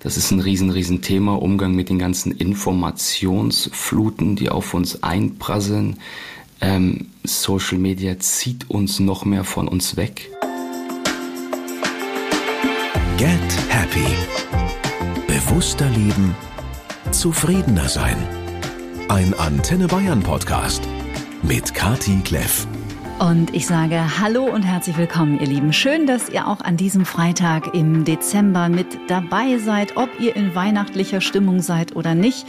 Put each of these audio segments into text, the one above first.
Das ist ein riesen, riesen Thema, Umgang mit den ganzen Informationsfluten, die auf uns einprasseln. Ähm, Social Media zieht uns noch mehr von uns weg. Get Happy. Bewusster leben, zufriedener sein. Ein Antenne Bayern Podcast mit Kati Kleff. Und ich sage Hallo und herzlich willkommen, ihr Lieben. Schön, dass ihr auch an diesem Freitag im Dezember mit dabei seid, ob ihr in weihnachtlicher Stimmung seid oder nicht.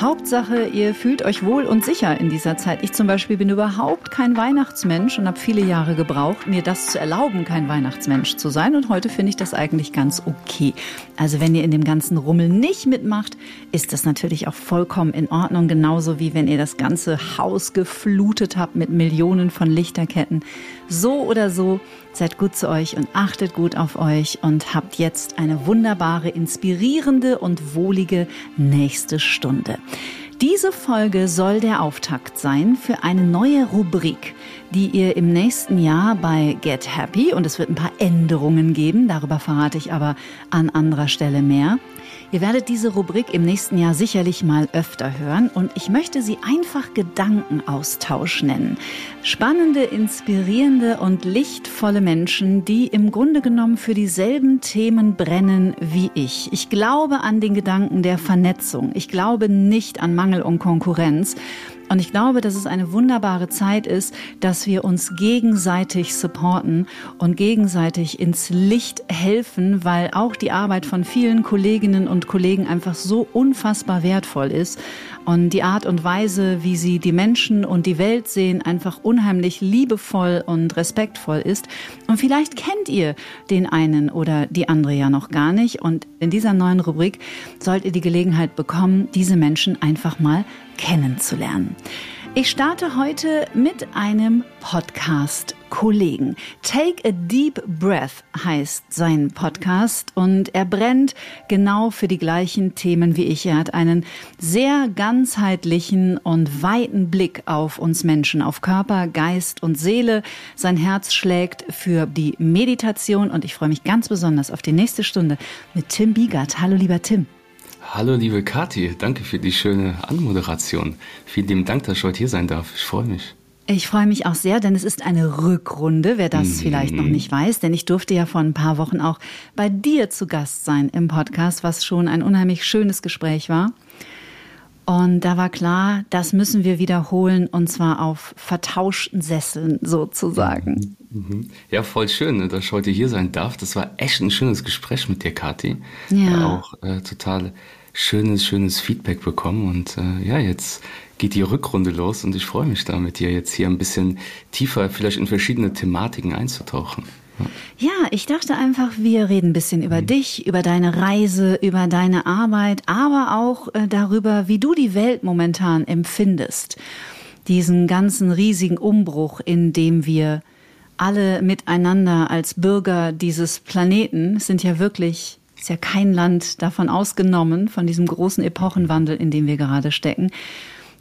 Hauptsache, ihr fühlt euch wohl und sicher in dieser Zeit. Ich zum Beispiel bin überhaupt kein Weihnachtsmensch und habe viele Jahre gebraucht, mir das zu erlauben, kein Weihnachtsmensch zu sein. Und heute finde ich das eigentlich ganz okay. Also wenn ihr in dem ganzen Rummel nicht mitmacht, ist das natürlich auch vollkommen in Ordnung. Genauso wie wenn ihr das ganze Haus geflutet habt mit Millionen von Lichterketten. So oder so, seid gut zu euch und achtet gut auf euch und habt jetzt eine wunderbare, inspirierende und wohlige nächste Stunde. Diese Folge soll der Auftakt sein für eine neue Rubrik, die ihr im nächsten Jahr bei Get Happy, und es wird ein paar Änderungen geben, darüber verrate ich aber an anderer Stelle mehr, Ihr werdet diese Rubrik im nächsten Jahr sicherlich mal öfter hören und ich möchte sie einfach Gedankenaustausch nennen. Spannende, inspirierende und lichtvolle Menschen, die im Grunde genommen für dieselben Themen brennen wie ich. Ich glaube an den Gedanken der Vernetzung. Ich glaube nicht an Mangel und Konkurrenz. Und ich glaube, dass es eine wunderbare Zeit ist, dass wir uns gegenseitig supporten und gegenseitig ins Licht helfen, weil auch die Arbeit von vielen Kolleginnen und Kollegen einfach so unfassbar wertvoll ist und die Art und Weise, wie sie die Menschen und die Welt sehen, einfach unheimlich liebevoll und respektvoll ist. Und vielleicht kennt ihr den einen oder die andere ja noch gar nicht. Und in dieser neuen Rubrik sollt ihr die Gelegenheit bekommen, diese Menschen einfach mal kennenzulernen. Ich starte heute mit einem Podcast-Kollegen. Take a Deep Breath heißt sein Podcast und er brennt genau für die gleichen Themen wie ich. Er hat einen sehr ganzheitlichen und weiten Blick auf uns Menschen, auf Körper, Geist und Seele. Sein Herz schlägt für die Meditation und ich freue mich ganz besonders auf die nächste Stunde mit Tim Biegert. Hallo lieber Tim. Hallo liebe Kathi, danke für die schöne Anmoderation. Vielen lieben Dank, dass ich heute hier sein darf. Ich freue mich. Ich freue mich auch sehr, denn es ist eine Rückrunde, wer das mhm. vielleicht noch nicht weiß, denn ich durfte ja vor ein paar Wochen auch bei dir zu Gast sein im Podcast, was schon ein unheimlich schönes Gespräch war. Und da war klar, das müssen wir wiederholen und zwar auf vertauschten Sesseln sozusagen. Mhm. Ja, voll schön, ne, dass ich heute hier sein darf. Das war echt ein schönes Gespräch mit dir, Kathi. Ja. Auch äh, total schönes, schönes Feedback bekommen. Und äh, ja, jetzt geht die Rückrunde los und ich freue mich da mit dir jetzt hier ein bisschen tiefer, vielleicht in verschiedene Thematiken einzutauchen. Ja, ich dachte einfach, wir reden ein bisschen über mhm. dich, über deine Reise, über deine Arbeit, aber auch äh, darüber, wie du die Welt momentan empfindest. Diesen ganzen riesigen Umbruch, in dem wir alle miteinander als Bürger dieses Planeten, sind ja wirklich, ist ja kein Land davon ausgenommen, von diesem großen Epochenwandel, in dem wir gerade stecken,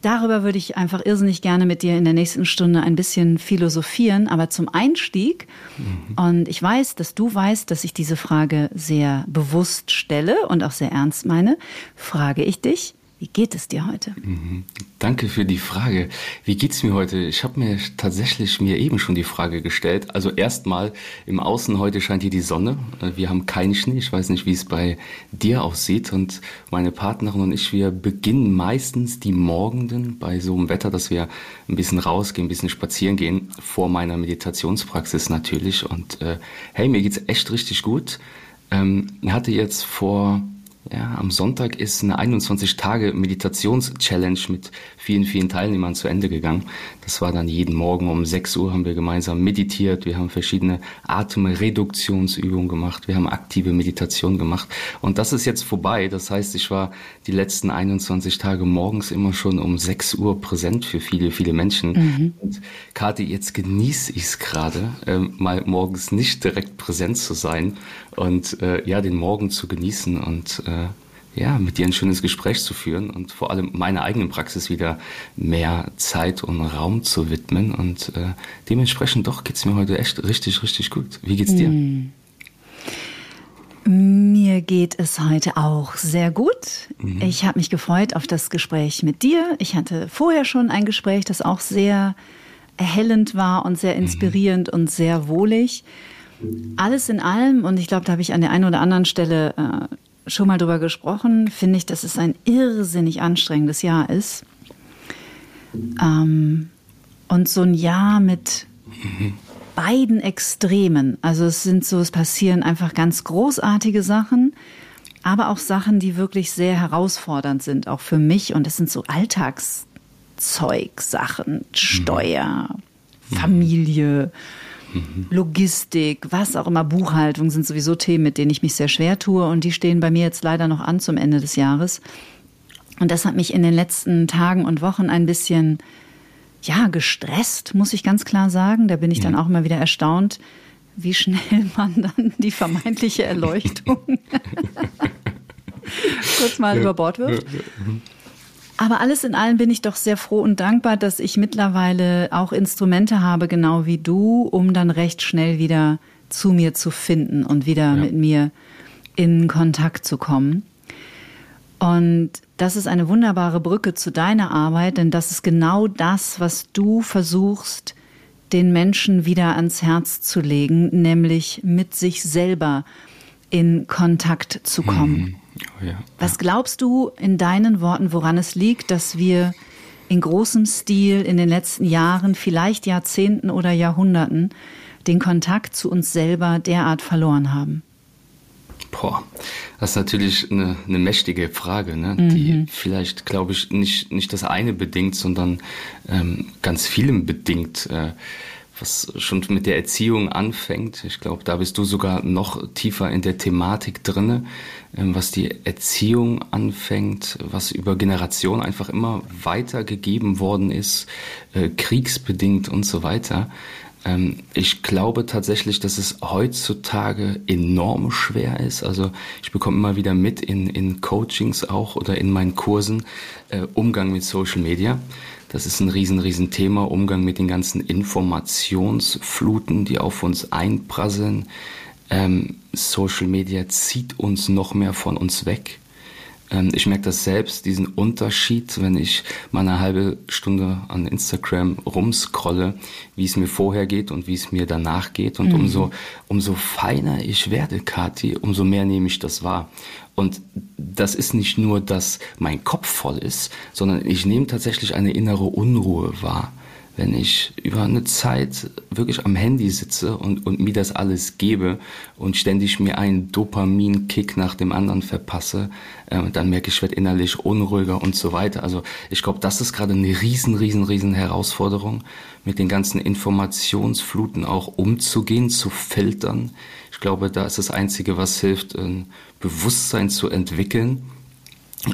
Darüber würde ich einfach irrsinnig gerne mit dir in der nächsten Stunde ein bisschen philosophieren. Aber zum Einstieg, mhm. und ich weiß, dass du weißt, dass ich diese Frage sehr bewusst stelle und auch sehr ernst meine, frage ich dich, wie geht es dir heute? Mhm. Danke für die Frage. Wie geht es mir heute? Ich habe mir tatsächlich mir eben schon die Frage gestellt. Also erstmal im Außen heute scheint hier die Sonne. Wir haben keinen Schnee. Ich weiß nicht, wie es bei dir aussieht. Und meine Partnerin und ich, wir beginnen meistens die Morgenden bei so einem Wetter, dass wir ein bisschen rausgehen, ein bisschen spazieren gehen, vor meiner Meditationspraxis natürlich. Und äh, hey, mir geht's echt richtig gut. Ähm, hatte jetzt vor ja, am Sonntag ist eine 21-Tage-Meditations-Challenge mit vielen, vielen Teilnehmern zu Ende gegangen. Das war dann jeden Morgen um 6 Uhr haben wir gemeinsam meditiert. Wir haben verschiedene Atemreduktionsübungen gemacht. Wir haben aktive Meditation gemacht. Und das ist jetzt vorbei. Das heißt, ich war die letzten 21 Tage morgens immer schon um 6 Uhr präsent für viele, viele Menschen. Mhm. Und Kathi, jetzt genieße ich es gerade, äh, mal morgens nicht direkt präsent zu sein und äh, ja, den Morgen zu genießen und äh, ja, mit dir ein schönes Gespräch zu führen und vor allem meiner eigenen Praxis wieder mehr Zeit und Raum zu widmen. Und äh, dementsprechend doch geht's mir heute echt richtig, richtig gut. Wie geht's dir? Mm. Mir geht es heute auch sehr gut. Mhm. Ich habe mich gefreut auf das Gespräch mit dir. Ich hatte vorher schon ein Gespräch, das auch sehr erhellend war und sehr mhm. inspirierend mhm. und sehr wohlig. Alles in allem, und ich glaube, da habe ich an der einen oder anderen Stelle äh, schon mal drüber gesprochen, finde ich, dass es ein irrsinnig anstrengendes Jahr ist. Ähm, und so ein Jahr mit mhm beiden Extremen. Also es sind so, es passieren einfach ganz großartige Sachen, aber auch Sachen, die wirklich sehr herausfordernd sind, auch für mich. Und es sind so Alltagszeug, Sachen, Steuer, mhm. Familie, mhm. Logistik, was auch immer, Buchhaltung sind sowieso Themen, mit denen ich mich sehr schwer tue. Und die stehen bei mir jetzt leider noch an zum Ende des Jahres. Und das hat mich in den letzten Tagen und Wochen ein bisschen ja, gestresst, muss ich ganz klar sagen. Da bin ich dann auch immer wieder erstaunt, wie schnell man dann die vermeintliche Erleuchtung kurz mal über Bord wirft. Mhm. Aber alles in allem bin ich doch sehr froh und dankbar, dass ich mittlerweile auch Instrumente habe, genau wie du, um dann recht schnell wieder zu mir zu finden und wieder ja. mit mir in Kontakt zu kommen. Und das ist eine wunderbare Brücke zu deiner Arbeit, denn das ist genau das, was du versuchst, den Menschen wieder ans Herz zu legen, nämlich mit sich selber in Kontakt zu kommen. Hm. Oh ja. Was glaubst du in deinen Worten, woran es liegt, dass wir in großem Stil in den letzten Jahren, vielleicht Jahrzehnten oder Jahrhunderten, den Kontakt zu uns selber derart verloren haben? Boah, das ist natürlich eine, eine mächtige Frage, ne? Mhm. die vielleicht, glaube ich, nicht, nicht das eine bedingt, sondern ähm, ganz vielem bedingt, äh, was schon mit der Erziehung anfängt. Ich glaube, da bist du sogar noch tiefer in der Thematik drinne, ähm, was die Erziehung anfängt, was über Generationen einfach immer weitergegeben worden ist, äh, kriegsbedingt und so weiter. Ähm, ich glaube tatsächlich, dass es heutzutage enorm schwer ist. Also ich bekomme immer wieder mit in, in Coachings auch oder in meinen Kursen äh, Umgang mit Social Media. Das ist ein riesen, riesen Thema. Umgang mit den ganzen Informationsfluten, die auf uns einprasseln. Ähm, Social Media zieht uns noch mehr von uns weg. Ähm, ich merke das selbst, diesen Unterschied, wenn ich mal eine halbe Stunde an Instagram rumscrolle, wie es mir vorher geht und wie es mir danach geht. Und mhm. umso, umso feiner ich werde, Kathi, umso mehr nehme ich das wahr. Und das ist nicht nur, dass mein Kopf voll ist, sondern ich nehme tatsächlich eine innere Unruhe wahr wenn ich über eine Zeit wirklich am Handy sitze und, und mir das alles gebe und ständig mir einen Dopamin-Kick nach dem anderen verpasse, äh, dann merke ich, ich werde innerlich unruhiger und so weiter. Also ich glaube, das ist gerade eine riesen, riesen, riesen Herausforderung, mit den ganzen Informationsfluten auch umzugehen, zu filtern. Ich glaube, da ist das Einzige, was hilft, ein Bewusstsein zu entwickeln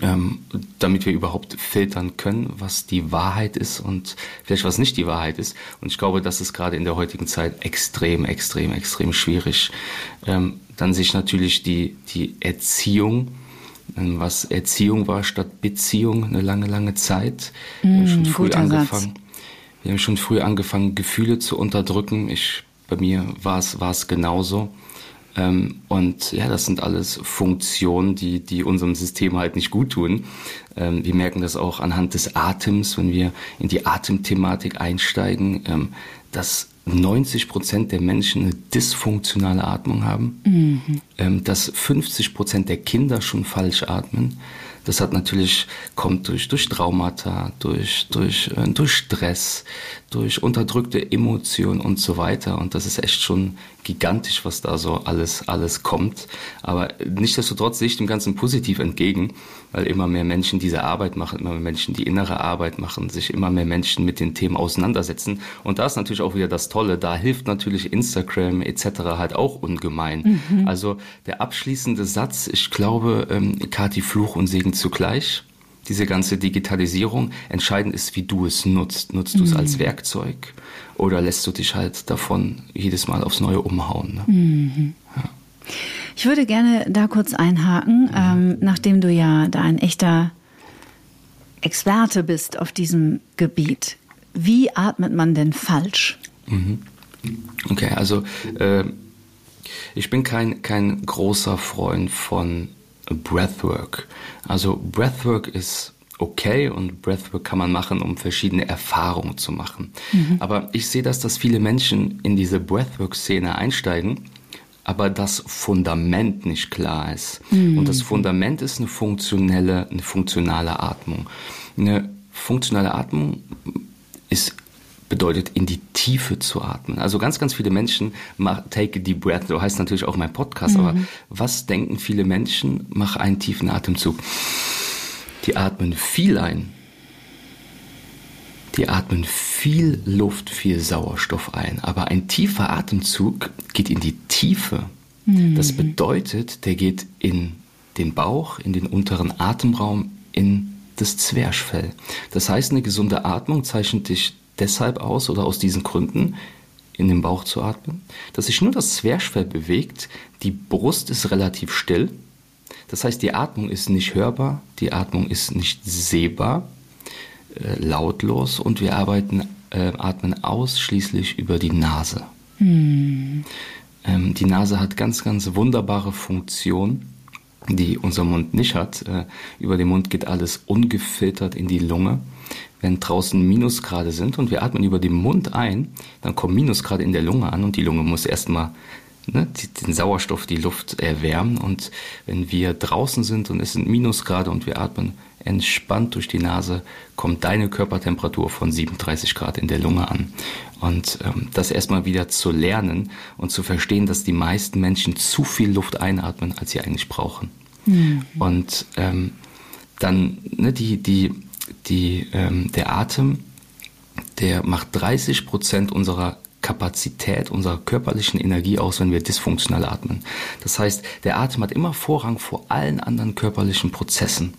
ähm, damit wir überhaupt filtern können, was die Wahrheit ist und vielleicht was nicht die Wahrheit ist. Und ich glaube, das ist gerade in der heutigen Zeit extrem, extrem, extrem schwierig. Ähm, dann sich natürlich die, die Erziehung, ähm, was Erziehung war statt Beziehung eine lange, lange Zeit. Mm, wir haben schon früh angefangen. Satz. Wir haben schon früh angefangen, Gefühle zu unterdrücken. Ich, bei mir war es, war es genauso. Ähm, und ja, das sind alles Funktionen, die, die unserem System halt nicht gut tun. Ähm, wir merken das auch anhand des Atems, wenn wir in die Atemthematik einsteigen, ähm, dass 90 Prozent der Menschen eine dysfunktionale Atmung haben, mhm. ähm, dass 50 Prozent der Kinder schon falsch atmen. Das hat natürlich, kommt durch, durch Traumata, durch, durch, äh, durch Stress, durch unterdrückte Emotionen und so weiter. Und das ist echt schon gigantisch, was da so alles, alles kommt. Aber nichtsdestotrotz sehe ich dem Ganzen positiv entgegen, weil immer mehr Menschen diese Arbeit machen, immer mehr Menschen die innere Arbeit machen, sich immer mehr Menschen mit den Themen auseinandersetzen. Und da ist natürlich auch wieder das Tolle, da hilft natürlich Instagram etc. halt auch ungemein. Mhm. Also der abschließende Satz, ich glaube, ähm, Kati Fluch und Segen zugleich diese ganze Digitalisierung. Entscheidend ist, wie du es nutzt. Nutzt du es als mhm. Werkzeug oder lässt du dich halt davon jedes Mal aufs Neue umhauen? Ne? Mhm. Ja. Ich würde gerne da kurz einhaken, mhm. ähm, nachdem du ja da ein echter Experte bist auf diesem Gebiet. Wie atmet man denn falsch? Mhm. Okay, also äh, Ich bin kein, kein großer Freund von Breathwork. Also Breathwork ist okay und Breathwork kann man machen, um verschiedene Erfahrungen zu machen. Mhm. Aber ich sehe das, dass viele Menschen in diese Breathwork-Szene einsteigen, aber das Fundament nicht klar ist. Mhm. Und das Fundament ist eine funktionelle, eine funktionale Atmung. Eine funktionale Atmung ist bedeutet, in die Tiefe zu atmen. Also ganz, ganz viele Menschen mach, take a deep breath, so heißt natürlich auch mein Podcast, mhm. aber was denken viele Menschen? Mach einen tiefen Atemzug. Die atmen viel ein. Die atmen viel Luft, viel Sauerstoff ein. Aber ein tiefer Atemzug geht in die Tiefe. Mhm. Das bedeutet, der geht in den Bauch, in den unteren Atemraum, in das Zwerchfell. Das heißt, eine gesunde Atmung zeichnet dich deshalb aus oder aus diesen Gründen, in den Bauch zu atmen, dass sich nur das Zwerchfell bewegt, die Brust ist relativ still, das heißt, die Atmung ist nicht hörbar, die Atmung ist nicht sehbar, lautlos und wir arbeiten, äh, atmen ausschließlich über die Nase. Hm. Ähm, die Nase hat ganz, ganz wunderbare Funktionen, die unser Mund nicht hat. Äh, über den Mund geht alles ungefiltert in die Lunge. Wenn draußen Minusgrade sind und wir atmen über den Mund ein, dann kommen Minusgrade in der Lunge an und die Lunge muss erstmal ne, den Sauerstoff, die Luft erwärmen. Und wenn wir draußen sind und es sind Minusgrade und wir atmen entspannt durch die Nase, kommt deine Körpertemperatur von 37 Grad in der Lunge an. Und ähm, das erstmal wieder zu lernen und zu verstehen, dass die meisten Menschen zu viel Luft einatmen, als sie eigentlich brauchen. Mhm. Und ähm, dann ne, die, die, die, ähm, der Atem, der macht 30 Prozent unserer Kapazität unserer körperlichen Energie aus, wenn wir dysfunktional atmen. Das heißt, der Atem hat immer Vorrang vor allen anderen körperlichen Prozessen.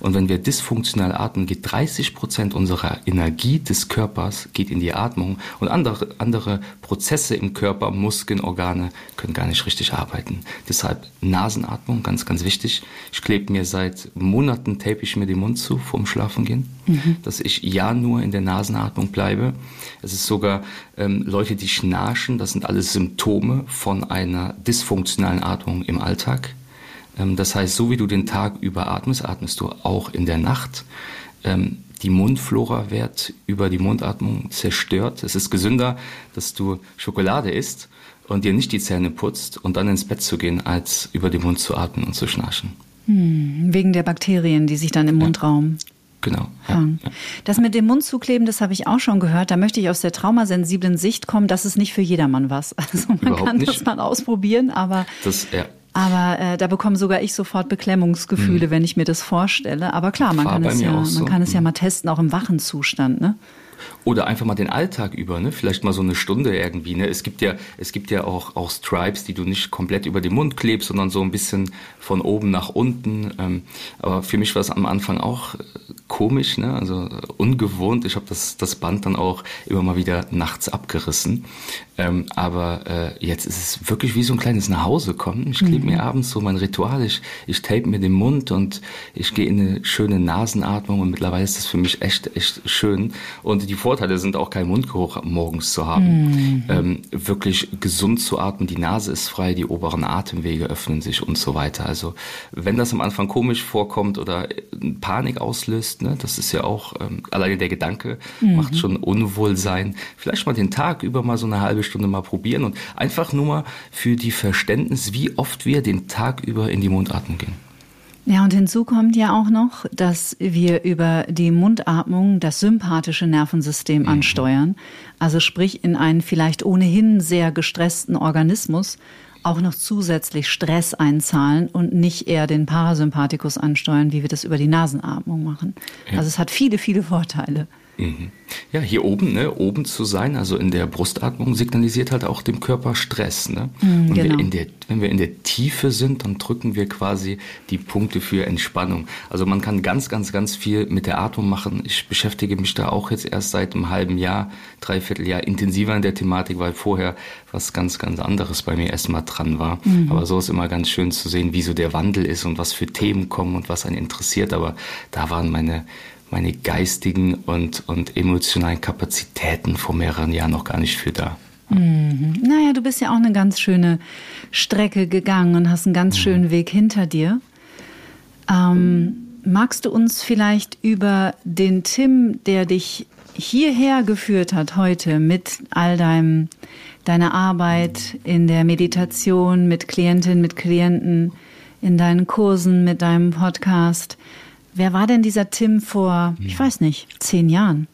Und wenn wir dysfunktional atmen, geht 30 Prozent unserer Energie des Körpers geht in die Atmung und andere, andere Prozesse im Körper, Muskeln, Organe können gar nicht richtig arbeiten. Deshalb Nasenatmung, ganz, ganz wichtig. Ich klebe mir seit Monaten, tape ich mir den Mund zu vorm Schlafengehen, mhm. dass ich ja nur in der Nasenatmung bleibe. Es ist sogar ähm, Leute, die schnarchen, das sind alles Symptome von einer dysfunktionalen Atmung im Alltag. Ähm, das heißt, so wie du den Tag über atmest, atmest du auch in der Nacht. Ähm, die Mundflora wird über die Mundatmung zerstört. Es ist gesünder, dass du Schokolade isst und dir nicht die Zähne putzt und dann ins Bett zu gehen, als über den Mund zu atmen und zu schnarchen. Hm, wegen der Bakterien, die sich dann im ja. Mundraum Genau. Ja, ja. Das mit dem Mund zukleben, das habe ich auch schon gehört. Da möchte ich aus der traumasensiblen Sicht kommen. Das ist nicht für jedermann was. Also man Überhaupt kann nicht. das mal ausprobieren, aber das, ja. Aber äh, da bekomme sogar ich sofort Beklemmungsgefühle, hm. wenn ich mir das vorstelle. Aber klar, man War kann es ja, man so. kann es ja hm. mal testen, auch im wachen Zustand, ne? Oder einfach mal den Alltag über, ne? Vielleicht mal so eine Stunde irgendwie. Ne? Es gibt ja, es gibt ja auch, auch Stripes, die du nicht komplett über den Mund klebst, sondern so ein bisschen von oben nach unten. Ähm, aber für mich war es am Anfang auch komisch, ne? also ungewohnt. Ich habe das, das Band dann auch immer mal wieder nachts abgerissen. Ähm, aber äh, jetzt ist es wirklich wie so ein kleines Nachhausekommen. Ich klebe mhm. mir abends so mein Ritual. Ich, ich tape mir den Mund und ich gehe in eine schöne Nasenatmung und mittlerweile ist das für mich echt, echt schön. Und die Vorteile sind auch kein Mundgeruch morgens zu haben. Mhm. Ähm, wirklich gesund zu atmen, die Nase ist frei, die oberen Atemwege öffnen sich und so weiter. Also wenn das am Anfang komisch vorkommt oder Panik auslöst, ne, das ist ja auch, ähm, alleine der Gedanke mhm. macht schon Unwohlsein. Vielleicht mal den Tag über mal so eine halbe Stunde mal probieren und einfach nur mal für die Verständnis, wie oft wir den Tag über in die Mundatmung gehen. Ja, und hinzu kommt ja auch noch, dass wir über die Mundatmung das sympathische Nervensystem mhm. ansteuern. Also sprich in einen vielleicht ohnehin sehr gestressten Organismus auch noch zusätzlich Stress einzahlen und nicht eher den Parasympathikus ansteuern, wie wir das über die Nasenatmung machen. Ja. Also es hat viele, viele Vorteile. Mhm. Ja, hier oben, ne, oben zu sein, also in der Brustatmung signalisiert halt auch dem Körper Stress. Ne? Mhm, Und genau. wir der, wenn wir in der Tiefe sind, dann drücken wir quasi die Punkte für Entspannung. Also man kann ganz, ganz, ganz viel mit der Atmung machen. Ich beschäftige mich da auch jetzt erst seit einem halben Jahr, dreiviertel Jahr intensiver in der Thematik, weil vorher was ganz, ganz anderes bei mir erstmal dran war. Mhm. Aber so ist immer ganz schön zu sehen, wie so der Wandel ist und was für Themen kommen und was einen interessiert. Aber da waren meine meine geistigen und, und emotionalen Kapazitäten vor mehreren Jahren noch gar nicht für da. Mhm. Naja, du bist ja auch eine ganz schöne Strecke gegangen und hast einen ganz mhm. schönen Weg hinter dir. Ähm, magst du uns vielleicht über den Tim, der dich hierher geführt hat heute mit all deinem, deiner Arbeit in der Meditation mit Klientinnen, mit Klienten, in deinen Kursen, mit deinem Podcast. Wer war denn dieser Tim vor, ich weiß nicht, zehn Jahren?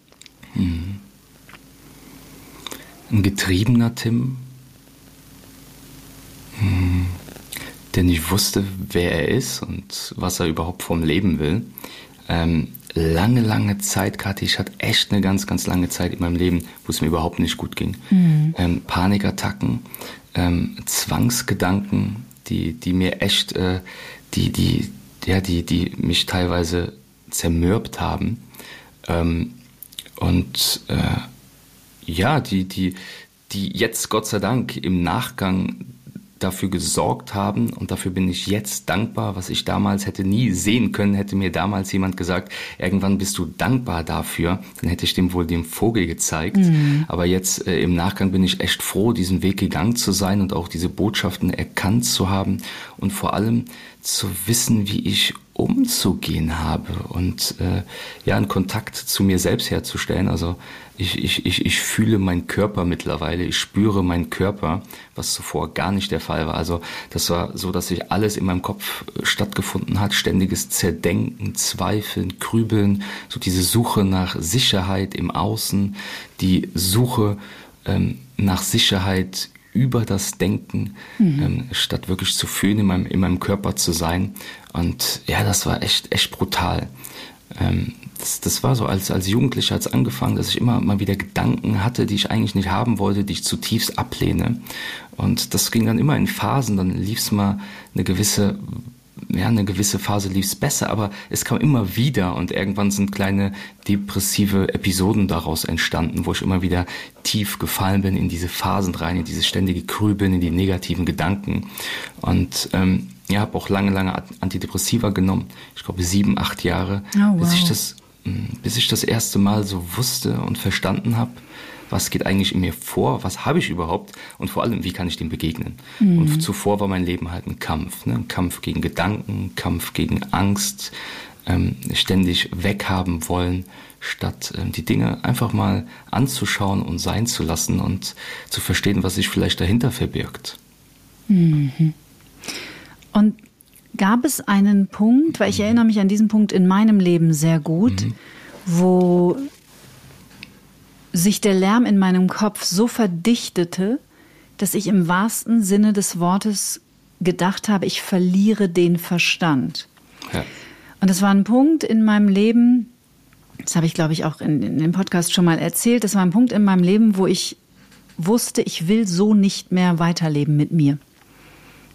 Mhm. Ein getriebener Tim, hm. denn ich wusste, wer er ist und was er überhaupt vom Leben will. Ähm, lange, lange Zeit, Kathi, ich hatte echt eine ganz, ganz lange Zeit in meinem Leben, wo es mir überhaupt nicht gut ging. Mhm. Ähm, Panikattacken, ähm, Zwangsgedanken, die, die mir echt, äh, die, die, ja, die, die mich teilweise zermürbt haben. Ähm, und äh, ja, die, die, die jetzt Gott sei Dank im Nachgang dafür gesorgt haben und dafür bin ich jetzt dankbar, was ich damals hätte nie sehen können, hätte mir damals jemand gesagt, irgendwann bist du dankbar dafür, dann hätte ich dem wohl den Vogel gezeigt. Mhm. Aber jetzt äh, im Nachgang bin ich echt froh, diesen Weg gegangen zu sein und auch diese Botschaften erkannt zu haben und vor allem zu wissen, wie ich umzugehen habe und äh, ja, einen Kontakt zu mir selbst herzustellen. Also ich, ich, ich, ich fühle meinen Körper mittlerweile, ich spüre meinen Körper, was zuvor gar nicht der Fall war. Also das war so, dass sich alles in meinem Kopf äh, stattgefunden hat, ständiges Zerdenken, Zweifeln, Grübeln, so diese Suche nach Sicherheit im Außen, die Suche ähm, nach Sicherheit über das Denken, mhm. ähm, statt wirklich zu fühlen, in meinem, in meinem Körper zu sein. Und ja, das war echt, echt brutal. Ähm, das, das war so als, als Jugendlicher als angefangen, dass ich immer mal wieder Gedanken hatte, die ich eigentlich nicht haben wollte, die ich zutiefst ablehne. Und das ging dann immer in Phasen, dann lief es mal eine gewisse ja, eine gewisse Phase lief es besser, aber es kam immer wieder und irgendwann sind kleine depressive Episoden daraus entstanden, wo ich immer wieder tief gefallen bin in diese Phasen rein, in diese ständige Grübeln, in die negativen Gedanken. Und ähm, ja, habe auch lange, lange Antidepressiva genommen. Ich glaube sieben, acht Jahre, oh, wow. bis ich das, bis ich das erste Mal so wusste und verstanden habe, was geht eigentlich in mir vor, was habe ich überhaupt und vor allem, wie kann ich dem begegnen. Mhm. Und zuvor war mein Leben halt ein Kampf, ne? ein Kampf gegen Gedanken, Kampf gegen Angst, ähm, ständig weghaben wollen, statt ähm, die Dinge einfach mal anzuschauen und sein zu lassen und zu verstehen, was sich vielleicht dahinter verbirgt. Mhm. Und gab es einen Punkt, weil ich erinnere mich an diesen Punkt in meinem Leben sehr gut, mhm. wo sich der Lärm in meinem Kopf so verdichtete, dass ich im wahrsten Sinne des Wortes gedacht habe, ich verliere den Verstand. Ja. Und das war ein Punkt in meinem Leben, das habe ich glaube ich auch in, in dem Podcast schon mal erzählt, das war ein Punkt in meinem Leben, wo ich wusste, ich will so nicht mehr weiterleben mit mir.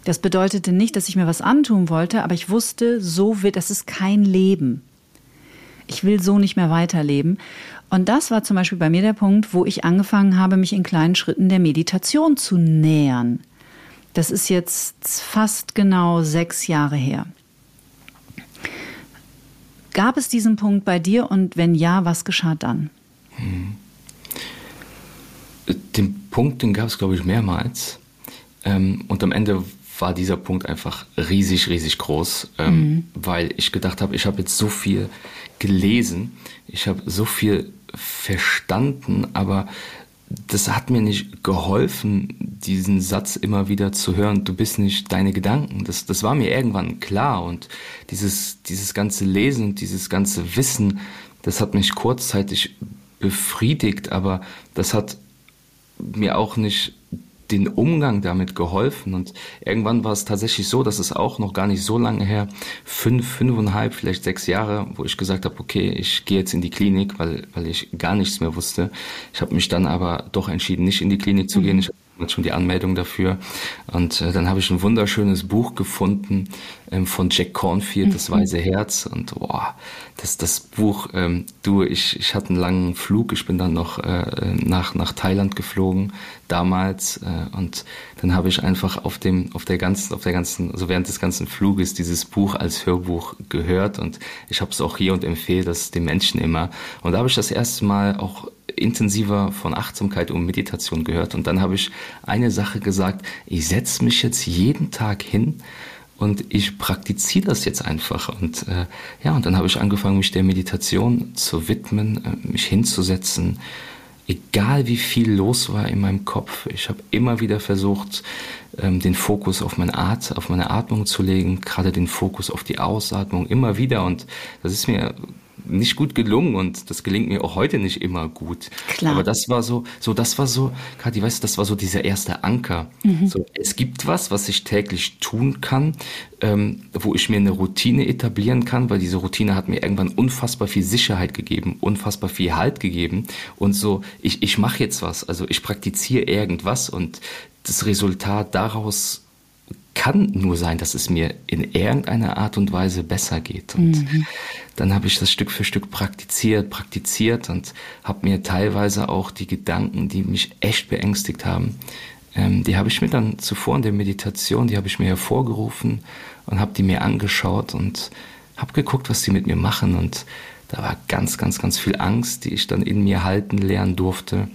Das bedeutete nicht, dass ich mir was antun wollte, aber ich wusste, so wird, das ist kein Leben. Ich will so nicht mehr weiterleben. Und das war zum Beispiel bei mir der Punkt, wo ich angefangen habe, mich in kleinen Schritten der Meditation zu nähern. Das ist jetzt fast genau sechs Jahre her. Gab es diesen Punkt bei dir und wenn ja, was geschah dann? Hm. Den Punkt, den gab es, glaube ich, mehrmals. Ähm, und am Ende war dieser Punkt einfach riesig, riesig groß, ähm, mhm. weil ich gedacht habe, ich habe jetzt so viel gelesen, ich habe so viel verstanden, aber das hat mir nicht geholfen, diesen Satz immer wieder zu hören, du bist nicht deine Gedanken. Das, das war mir irgendwann klar und dieses, dieses ganze Lesen und dieses ganze Wissen, das hat mich kurzzeitig befriedigt, aber das hat mir auch nicht den Umgang damit geholfen. Und irgendwann war es tatsächlich so, dass es auch noch gar nicht so lange her, fünf, fünfeinhalb, vielleicht sechs Jahre, wo ich gesagt habe, okay, ich gehe jetzt in die Klinik, weil, weil ich gar nichts mehr wusste. Ich habe mich dann aber doch entschieden, nicht in die Klinik zu gehen. Ich habe schon die Anmeldung dafür. Und äh, dann habe ich ein wunderschönes Buch gefunden ähm, von Jack Cornfield, mhm. Das Weiße Herz. Und boah, das, das Buch, ähm, du, ich, ich hatte einen langen Flug, ich bin dann noch äh, nach, nach Thailand geflogen damals äh, und dann habe ich einfach auf dem, auf der ganzen, auf der ganzen, also während des ganzen Fluges dieses Buch als Hörbuch gehört und ich habe es auch hier und empfehle das den Menschen immer. Und da habe ich das erste Mal auch intensiver von Achtsamkeit und Meditation gehört. Und dann habe ich eine Sache gesagt, ich setze mich jetzt jeden Tag hin und ich praktiziere das jetzt einfach. Und äh, ja, und dann habe ich angefangen, mich der Meditation zu widmen, äh, mich hinzusetzen, egal wie viel los war in meinem Kopf. Ich habe immer wieder versucht, ähm, den Fokus auf meine Art, auf meine Atmung zu legen, gerade den Fokus auf die Ausatmung immer wieder. Und das ist mir nicht gut gelungen und das gelingt mir auch heute nicht immer gut. Klar. Aber das war so, so das war so, Kathi, weißt du, das war so dieser erste Anker. Mhm. So, es gibt was, was ich täglich tun kann, ähm, wo ich mir eine Routine etablieren kann, weil diese Routine hat mir irgendwann unfassbar viel Sicherheit gegeben, unfassbar viel Halt gegeben und so, ich, ich mache jetzt was, also ich praktiziere irgendwas und das Resultat daraus kann nur sein, dass es mir in irgendeiner Art und Weise besser geht. Und mhm. dann habe ich das Stück für Stück praktiziert, praktiziert und habe mir teilweise auch die Gedanken, die mich echt beängstigt haben, ähm, die habe ich mir dann zuvor in der Meditation, die habe ich mir hervorgerufen und habe die mir angeschaut und habe geguckt, was die mit mir machen und da war ganz, ganz, ganz viel Angst, die ich dann in mir halten lernen durfte.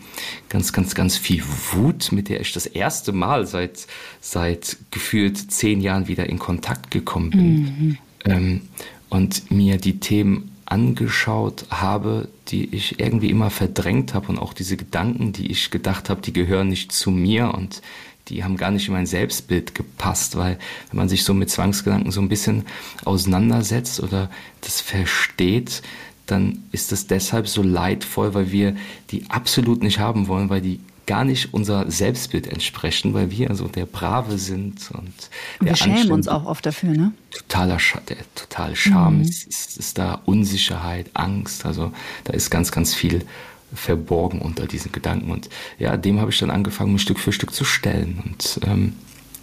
Ganz, ganz, ganz viel Wut, mit der ich das erste Mal seit, seit gefühlt zehn Jahren wieder in Kontakt gekommen bin. Mhm. Ähm, und mir die Themen angeschaut habe, die ich irgendwie immer verdrängt habe und auch diese Gedanken, die ich gedacht habe, die gehören nicht zu mir und die haben gar nicht in mein Selbstbild gepasst, weil wenn man sich so mit Zwangsgedanken so ein bisschen auseinandersetzt oder das versteht, dann ist es deshalb so leidvoll, weil wir die absolut nicht haben wollen, weil die gar nicht unser Selbstbild entsprechen, weil wir also der Brave sind und wir schämen uns auch oft dafür, ne? Totaler Sch der total Scham mhm. ist, ist, ist da Unsicherheit, Angst, also da ist ganz, ganz viel verborgen unter diesen Gedanken. Und ja, dem habe ich dann angefangen, mich Stück für Stück zu stellen. Und ähm,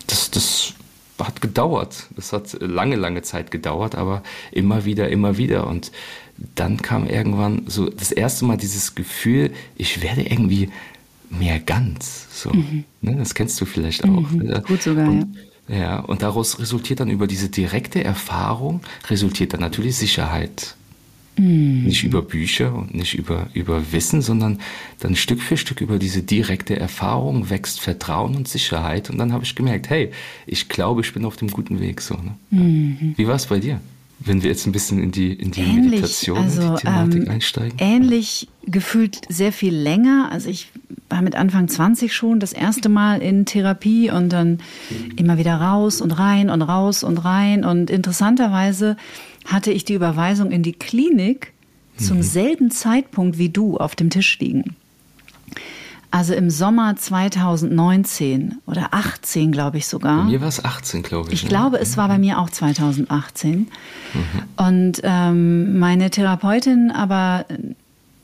das, das hat gedauert, das hat lange, lange Zeit gedauert, aber immer wieder, immer wieder. Und dann kam irgendwann so das erste Mal dieses Gefühl, ich werde irgendwie mehr ganz. So, mhm. ne, das kennst du vielleicht auch. Mhm. Ne? Gut sogar, und, ja. Ja, und daraus resultiert dann über diese direkte Erfahrung, resultiert dann natürlich Sicherheit. Mhm. Nicht über Bücher und nicht über, über Wissen, sondern dann Stück für Stück über diese direkte Erfahrung wächst Vertrauen und Sicherheit. Und dann habe ich gemerkt, hey, ich glaube, ich bin auf dem guten Weg. So, ne? Mhm. Wie war es bei dir? Wenn wir jetzt ein bisschen in die, in die ähnlich, Meditation, also, in die Thematik ähm, einsteigen? Ähnlich gefühlt sehr viel länger. Also ich war mit Anfang 20 schon das erste Mal in Therapie und dann immer wieder raus und rein und raus und rein. Und interessanterweise hatte ich die Überweisung in die Klinik zum mhm. selben Zeitpunkt wie du auf dem Tisch liegen. Also im Sommer 2019 oder 18, glaube ich sogar. Bei mir war es 18, glaube ich. Ich ne? glaube, es war bei mir auch 2018. Mhm. Und ähm, meine Therapeutin aber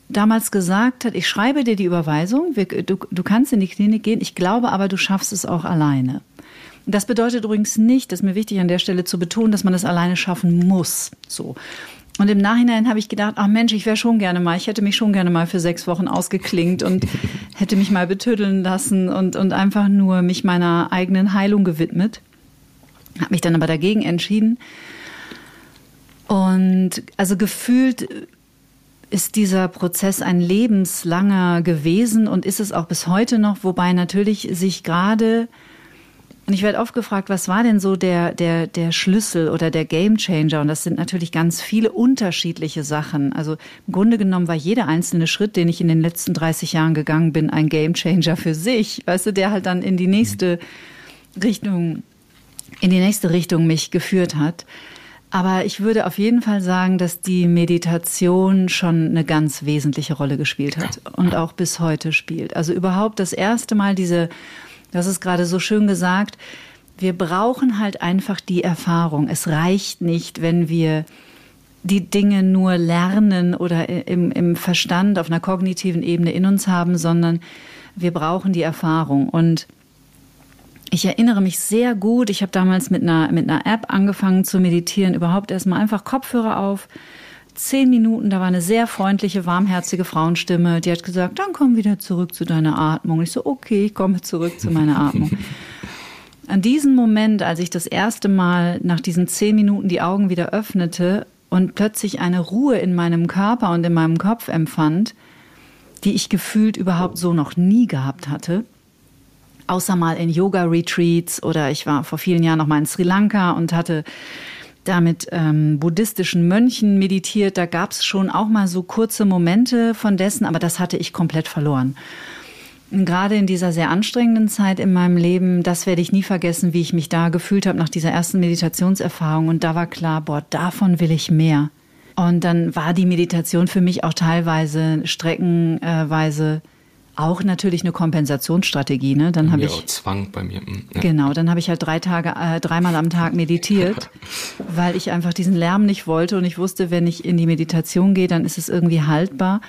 damals gesagt hat, ich schreibe dir die Überweisung, wir, du, du kannst in die Klinik gehen, ich glaube aber, du schaffst es auch alleine. Das bedeutet übrigens nicht, das ist mir wichtig an der Stelle zu betonen, dass man es alleine schaffen muss. So. Und im Nachhinein habe ich gedacht, ach Mensch, ich wäre schon gerne mal, ich hätte mich schon gerne mal für sechs Wochen ausgeklingt und hätte mich mal betüddeln lassen und, und einfach nur mich meiner eigenen Heilung gewidmet. Habe mich dann aber dagegen entschieden. Und also gefühlt ist dieser Prozess ein lebenslanger gewesen und ist es auch bis heute noch, wobei natürlich sich gerade und ich werde oft gefragt, was war denn so der, der, der Schlüssel oder der Gamechanger? Und das sind natürlich ganz viele unterschiedliche Sachen. Also im Grunde genommen war jeder einzelne Schritt, den ich in den letzten 30 Jahren gegangen bin, ein Gamechanger für sich. Weißt du, der halt dann in die nächste Richtung, in die nächste Richtung mich geführt hat. Aber ich würde auf jeden Fall sagen, dass die Meditation schon eine ganz wesentliche Rolle gespielt hat und auch bis heute spielt. Also überhaupt das erste Mal diese das ist gerade so schön gesagt. Wir brauchen halt einfach die Erfahrung. Es reicht nicht, wenn wir die Dinge nur lernen oder im, im Verstand auf einer kognitiven Ebene in uns haben, sondern wir brauchen die Erfahrung. Und ich erinnere mich sehr gut, ich habe damals mit einer, mit einer App angefangen zu meditieren, überhaupt erstmal einfach Kopfhörer auf, zehn Minuten, da war eine sehr freundliche, warmherzige Frauenstimme, die hat gesagt, dann komm wieder zurück zu deiner Atmung. Ich so, okay, ich komme zurück zu meiner Atmung. An diesem Moment, als ich das erste Mal nach diesen zehn Minuten die Augen wieder öffnete und plötzlich eine Ruhe in meinem Körper und in meinem Kopf empfand, die ich gefühlt überhaupt so noch nie gehabt hatte. Außer mal in Yoga-Retreats oder ich war vor vielen Jahren noch mal in Sri Lanka und hatte da mit ähm, buddhistischen Mönchen meditiert. Da gab es schon auch mal so kurze Momente von dessen, aber das hatte ich komplett verloren. Und gerade in dieser sehr anstrengenden Zeit in meinem Leben, das werde ich nie vergessen, wie ich mich da gefühlt habe nach dieser ersten Meditationserfahrung. Und da war klar, boah, davon will ich mehr. Und dann war die Meditation für mich auch teilweise streckenweise auch natürlich eine Kompensationsstrategie. Ne? Dann habe ich auch Zwang bei mir. Hm, ja. Genau, dann habe ich halt drei Tage, äh, dreimal am Tag meditiert, weil ich einfach diesen Lärm nicht wollte und ich wusste, wenn ich in die Meditation gehe, dann ist es irgendwie haltbar.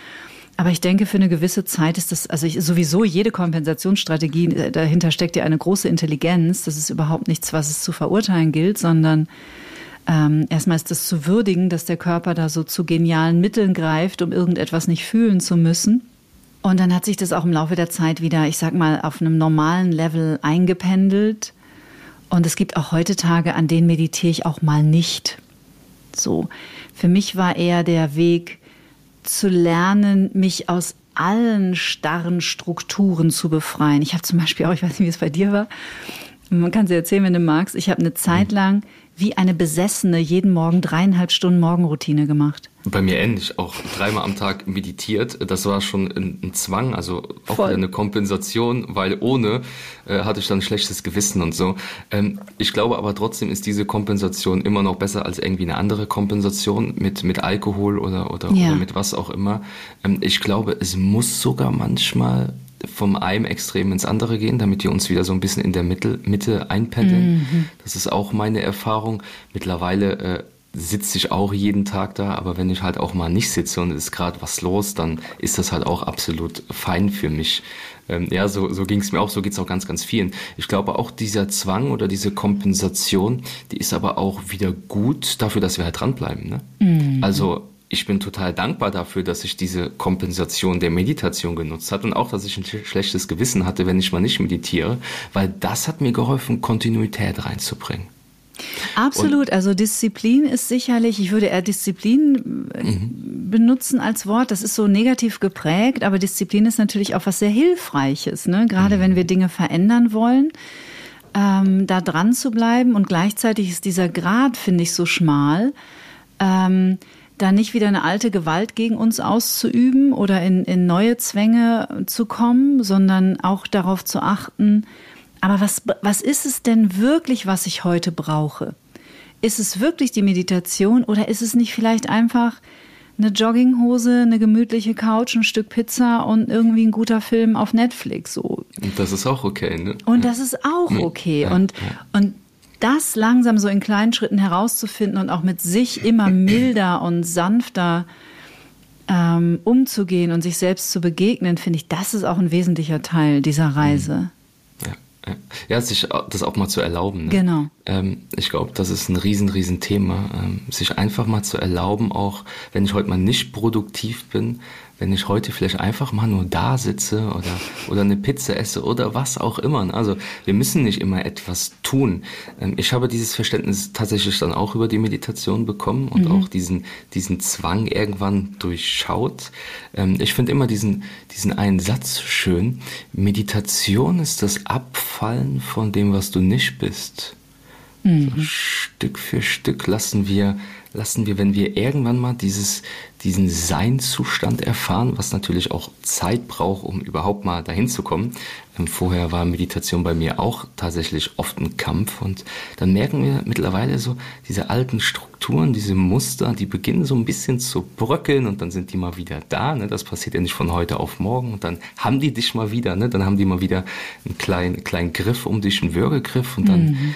Aber ich denke, für eine gewisse Zeit ist das, also ich, sowieso jede Kompensationsstrategie, äh, dahinter steckt ja eine große Intelligenz. Das ist überhaupt nichts, was es zu verurteilen gilt, sondern ähm, erstmal ist es zu würdigen, dass der Körper da so zu genialen Mitteln greift, um irgendetwas nicht fühlen zu müssen. Und dann hat sich das auch im Laufe der Zeit wieder, ich sag mal, auf einem normalen Level eingependelt. Und es gibt auch heute Tage, an denen meditiere ich auch mal nicht. So. Für mich war eher der Weg, zu lernen, mich aus allen starren Strukturen zu befreien. Ich habe zum Beispiel auch, ich weiß nicht, wie es bei dir war, man kann sie erzählen, wenn du magst, ich habe eine Zeit mhm. lang wie eine Besessene jeden Morgen dreieinhalb Stunden Morgenroutine gemacht. Bei mir ähnlich, auch dreimal am Tag meditiert. Das war schon ein, ein Zwang, also auch Voll. eine Kompensation, weil ohne äh, hatte ich dann ein schlechtes Gewissen und so. Ähm, ich glaube aber trotzdem ist diese Kompensation immer noch besser als irgendwie eine andere Kompensation mit, mit Alkohol oder, oder, ja. oder mit was auch immer. Ähm, ich glaube, es muss sogar manchmal vom einem Extrem ins andere gehen, damit wir uns wieder so ein bisschen in der Mitte, Mitte einpendeln. Mhm. Das ist auch meine Erfahrung. Mittlerweile äh, sitze ich auch jeden Tag da, aber wenn ich halt auch mal nicht sitze und es ist gerade was los, dann ist das halt auch absolut fein für mich. Ähm, ja, so, so ging es mir auch, so geht es auch ganz, ganz vielen. Ich glaube auch dieser Zwang oder diese Kompensation, die ist aber auch wieder gut dafür, dass wir halt dranbleiben. Ne? Mhm. Also ich bin total dankbar dafür, dass ich diese Kompensation der Meditation genutzt habe und auch, dass ich ein schlechtes Gewissen hatte, wenn ich mal nicht meditiere, weil das hat mir geholfen, Kontinuität reinzubringen. Absolut, und also Disziplin ist sicherlich, ich würde eher Disziplin äh, mhm. benutzen als Wort, das ist so negativ geprägt, aber Disziplin ist natürlich auch was sehr Hilfreiches, ne? gerade mhm. wenn wir Dinge verändern wollen. Ähm, da dran zu bleiben und gleichzeitig ist dieser Grad, finde ich, so schmal. Ähm, da nicht wieder eine alte Gewalt gegen uns auszuüben oder in, in neue Zwänge zu kommen, sondern auch darauf zu achten, aber was, was ist es denn wirklich, was ich heute brauche? Ist es wirklich die Meditation oder ist es nicht vielleicht einfach eine Jogginghose, eine gemütliche Couch, ein Stück Pizza und irgendwie ein guter Film auf Netflix so? Und das ist auch okay, ne? Und das ist auch okay. Und, und das langsam so in kleinen Schritten herauszufinden und auch mit sich immer milder und sanfter ähm, umzugehen und sich selbst zu begegnen, finde ich, das ist auch ein wesentlicher Teil dieser Reise. Ja, sich das auch mal zu erlauben. Ne? Genau. Ähm, ich glaube, das ist ein riesen, riesen Thema, ähm, sich einfach mal zu erlauben, auch wenn ich heute mal nicht produktiv bin, wenn ich heute vielleicht einfach mal nur da sitze oder, oder eine Pizza esse oder was auch immer. Also wir müssen nicht immer etwas tun. Ähm, ich habe dieses Verständnis tatsächlich dann auch über die Meditation bekommen und mhm. auch diesen, diesen Zwang irgendwann durchschaut. Ähm, ich finde immer diesen, diesen einen Satz schön. Meditation ist das Abfallen von dem, was du nicht bist. Mhm. So Stück für Stück lassen wir lassen wir, wenn wir irgendwann mal dieses, diesen Seinzustand erfahren, was natürlich auch Zeit braucht, um überhaupt mal dahin zu kommen. Ähm, vorher war Meditation bei mir auch tatsächlich oft ein Kampf und dann merken wir mittlerweile so, diese alten Strukturen, diese Muster, die beginnen so ein bisschen zu bröckeln und dann sind die mal wieder da. Ne? Das passiert ja nicht von heute auf morgen und dann haben die dich mal wieder, ne? dann haben die mal wieder einen kleinen, kleinen Griff um dich, einen Würgegriff und dann mhm.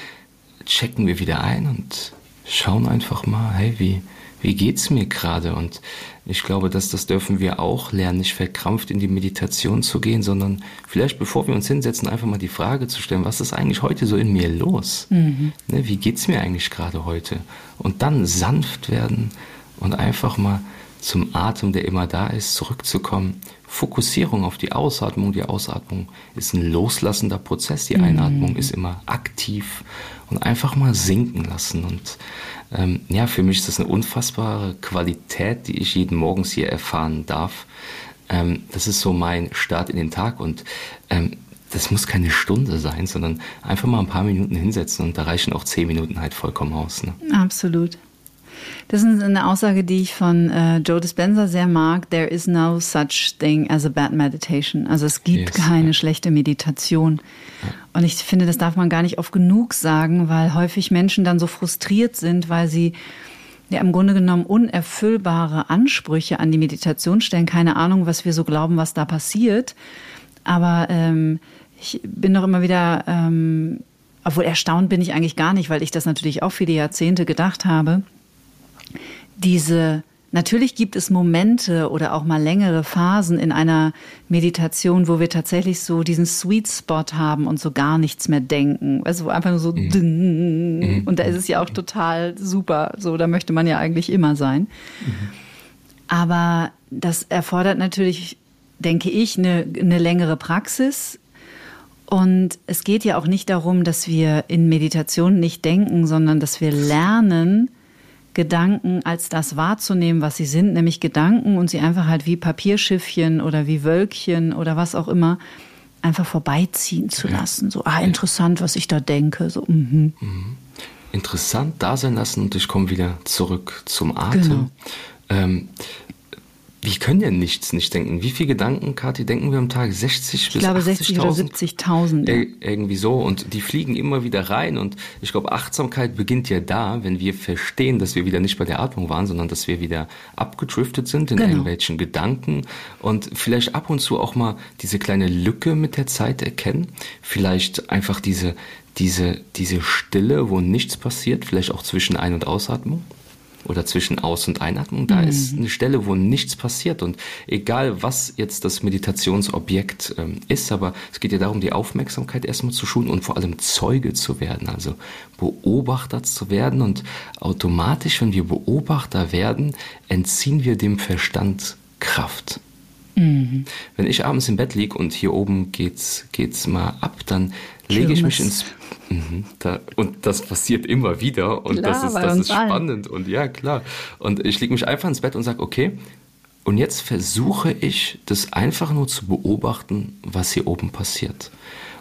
checken wir wieder ein und schauen einfach mal, hey, wie, wie geht's mir gerade? Und ich glaube, dass das dürfen wir auch lernen, nicht verkrampft in die Meditation zu gehen, sondern vielleicht bevor wir uns hinsetzen, einfach mal die Frage zu stellen, was ist eigentlich heute so in mir los? Mhm. Ne, wie geht's mir eigentlich gerade heute? Und dann sanft werden und einfach mal zum Atem, der immer da ist, zurückzukommen. Fokussierung auf die Ausatmung. Die Ausatmung ist ein loslassender Prozess. Die Einatmung mhm. ist immer aktiv und einfach mal sinken lassen. Und ähm, ja, für mich ist das eine unfassbare Qualität, die ich jeden Morgens hier erfahren darf. Ähm, das ist so mein Start in den Tag und ähm, das muss keine Stunde sein, sondern einfach mal ein paar Minuten hinsetzen und da reichen auch zehn Minuten halt vollkommen aus. Ne? Absolut. Das ist eine Aussage, die ich von äh, Joe Dispenza sehr mag. There is no such thing as a bad meditation. Also es gibt yes, keine ja. schlechte Meditation. Ja. Und ich finde, das darf man gar nicht oft genug sagen, weil häufig Menschen dann so frustriert sind, weil sie ja im Grunde genommen unerfüllbare Ansprüche an die Meditation stellen. Keine Ahnung, was wir so glauben, was da passiert. Aber ähm, ich bin doch immer wieder, ähm, obwohl erstaunt bin ich eigentlich gar nicht, weil ich das natürlich auch viele Jahrzehnte gedacht habe. Diese Natürlich gibt es Momente oder auch mal längere Phasen in einer Meditation, wo wir tatsächlich so diesen Sweet Spot haben und so gar nichts mehr denken. Also wo einfach nur so mhm. Mhm. und da ist es ja auch total super. So, da möchte man ja eigentlich immer sein. Mhm. Aber das erfordert natürlich, denke ich, eine, eine längere Praxis. Und es geht ja auch nicht darum, dass wir in Meditation nicht denken, sondern dass wir lernen, Gedanken als das wahrzunehmen, was sie sind, nämlich Gedanken und sie einfach halt wie Papierschiffchen oder wie Wölkchen oder was auch immer einfach vorbeiziehen zu lassen. So, ah, interessant, was ich da denke. So, mhm. Mhm. Interessant da sein lassen und ich komme wieder zurück zum Atem. Genau. Ähm, wir können ja nichts nicht denken. Wie viele Gedanken, Kathi, denken wir am Tag? 60 ich bis 80.000? Ich glaube 60 oder 70.000. Ja. irgendwie so. Und die fliegen immer wieder rein. Und ich glaube, Achtsamkeit beginnt ja da, wenn wir verstehen, dass wir wieder nicht bei der Atmung waren, sondern dass wir wieder abgedriftet sind in genau. irgendwelchen Gedanken. Und vielleicht ab und zu auch mal diese kleine Lücke mit der Zeit erkennen. Vielleicht einfach diese, diese, diese Stille, wo nichts passiert, vielleicht auch zwischen Ein- und Ausatmung oder zwischen Aus- und Einatmung, da mhm. ist eine Stelle, wo nichts passiert. Und egal, was jetzt das Meditationsobjekt ähm, ist, aber es geht ja darum, die Aufmerksamkeit erstmal zu schulen und vor allem Zeuge zu werden, also Beobachter zu werden. Und automatisch, wenn wir Beobachter werden, entziehen wir dem Verstand Kraft. Mhm. Wenn ich abends im Bett liege und hier oben geht's, geht's mal ab, dann lege ich mich ins mhm, da, und das passiert immer wieder und klar, das ist, das ist spannend allen. und ja klar. Und ich lege mich einfach ins Bett und sage okay und jetzt versuche ich das einfach nur zu beobachten was hier oben passiert.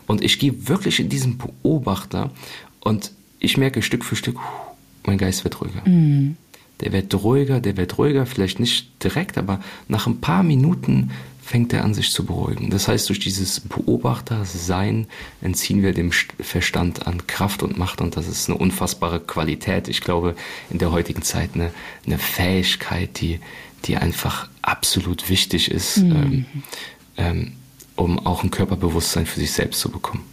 Und ich gehe wirklich in diesen Beobachter und ich merke Stück für Stück mein Geist wird ruhiger. Mhm. Der wird ruhiger, der wird ruhiger, vielleicht nicht direkt, aber nach ein paar Minuten fängt er an, sich zu beruhigen. Das heißt, durch dieses Beobachtersein entziehen wir dem Verstand an Kraft und Macht und das ist eine unfassbare Qualität. Ich glaube, in der heutigen Zeit eine, eine Fähigkeit, die, die einfach absolut wichtig ist, mhm. ähm, ähm, um auch ein Körperbewusstsein für sich selbst zu bekommen.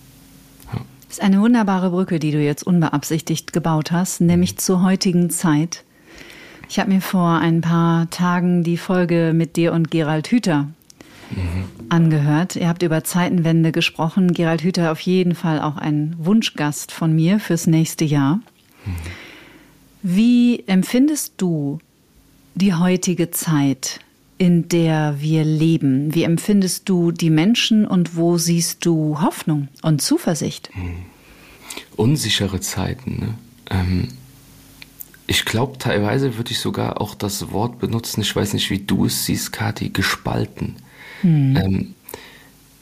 Ja. Das ist eine wunderbare Brücke, die du jetzt unbeabsichtigt gebaut hast, nämlich mhm. zur heutigen Zeit. Ich habe mir vor ein paar Tagen die Folge mit dir und Gerald Hüther mhm. angehört. Ihr habt über Zeitenwende gesprochen. Gerald Hüther auf jeden Fall auch ein Wunschgast von mir fürs nächste Jahr. Mhm. Wie empfindest du die heutige Zeit, in der wir leben? Wie empfindest du die Menschen und wo siehst du Hoffnung und Zuversicht? Mhm. Unsichere Zeiten. Ne? Ähm ich glaube, teilweise würde ich sogar auch das Wort benutzen, ich weiß nicht, wie du es siehst, Kathi, gespalten. Hm. Ähm,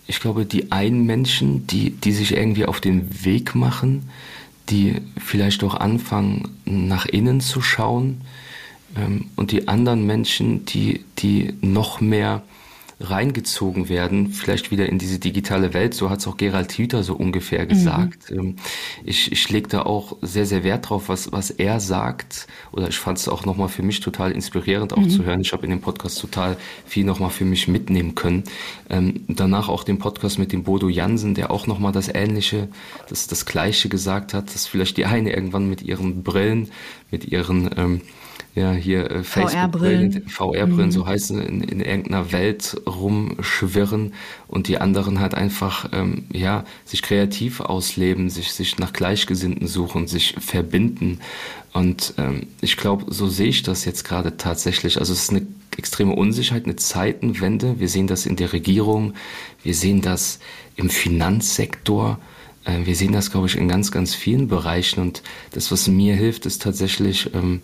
ich glaube, die einen Menschen, die, die sich irgendwie auf den Weg machen, die vielleicht auch anfangen, nach innen zu schauen, ähm, und die anderen Menschen, die, die noch mehr reingezogen werden, vielleicht wieder in diese digitale Welt. So hat es auch Gerald Hüther so ungefähr gesagt. Mhm. Ich, ich lege da auch sehr, sehr Wert drauf, was, was er sagt. Oder ich fand es auch nochmal für mich total inspirierend auch mhm. zu hören. Ich habe in dem Podcast total viel nochmal für mich mitnehmen können. Ähm, danach auch den Podcast mit dem Bodo Jansen, der auch nochmal das Ähnliche, das, das Gleiche gesagt hat, dass vielleicht die eine irgendwann mit ihren Brillen, mit ihren ähm, ja, hier äh, Facebook-Brillen, VR-Brillen, mhm. so heißen, in, in irgendeiner Welt rumschwirren und die anderen halt einfach, ähm, ja, sich kreativ ausleben, sich, sich nach Gleichgesinnten suchen, sich verbinden. Und ähm, ich glaube, so sehe ich das jetzt gerade tatsächlich. Also es ist eine extreme Unsicherheit, eine Zeitenwende. Wir sehen das in der Regierung, wir sehen das im Finanzsektor. Äh, wir sehen das, glaube ich, in ganz, ganz vielen Bereichen. Und das, was mir hilft, ist tatsächlich, ähm,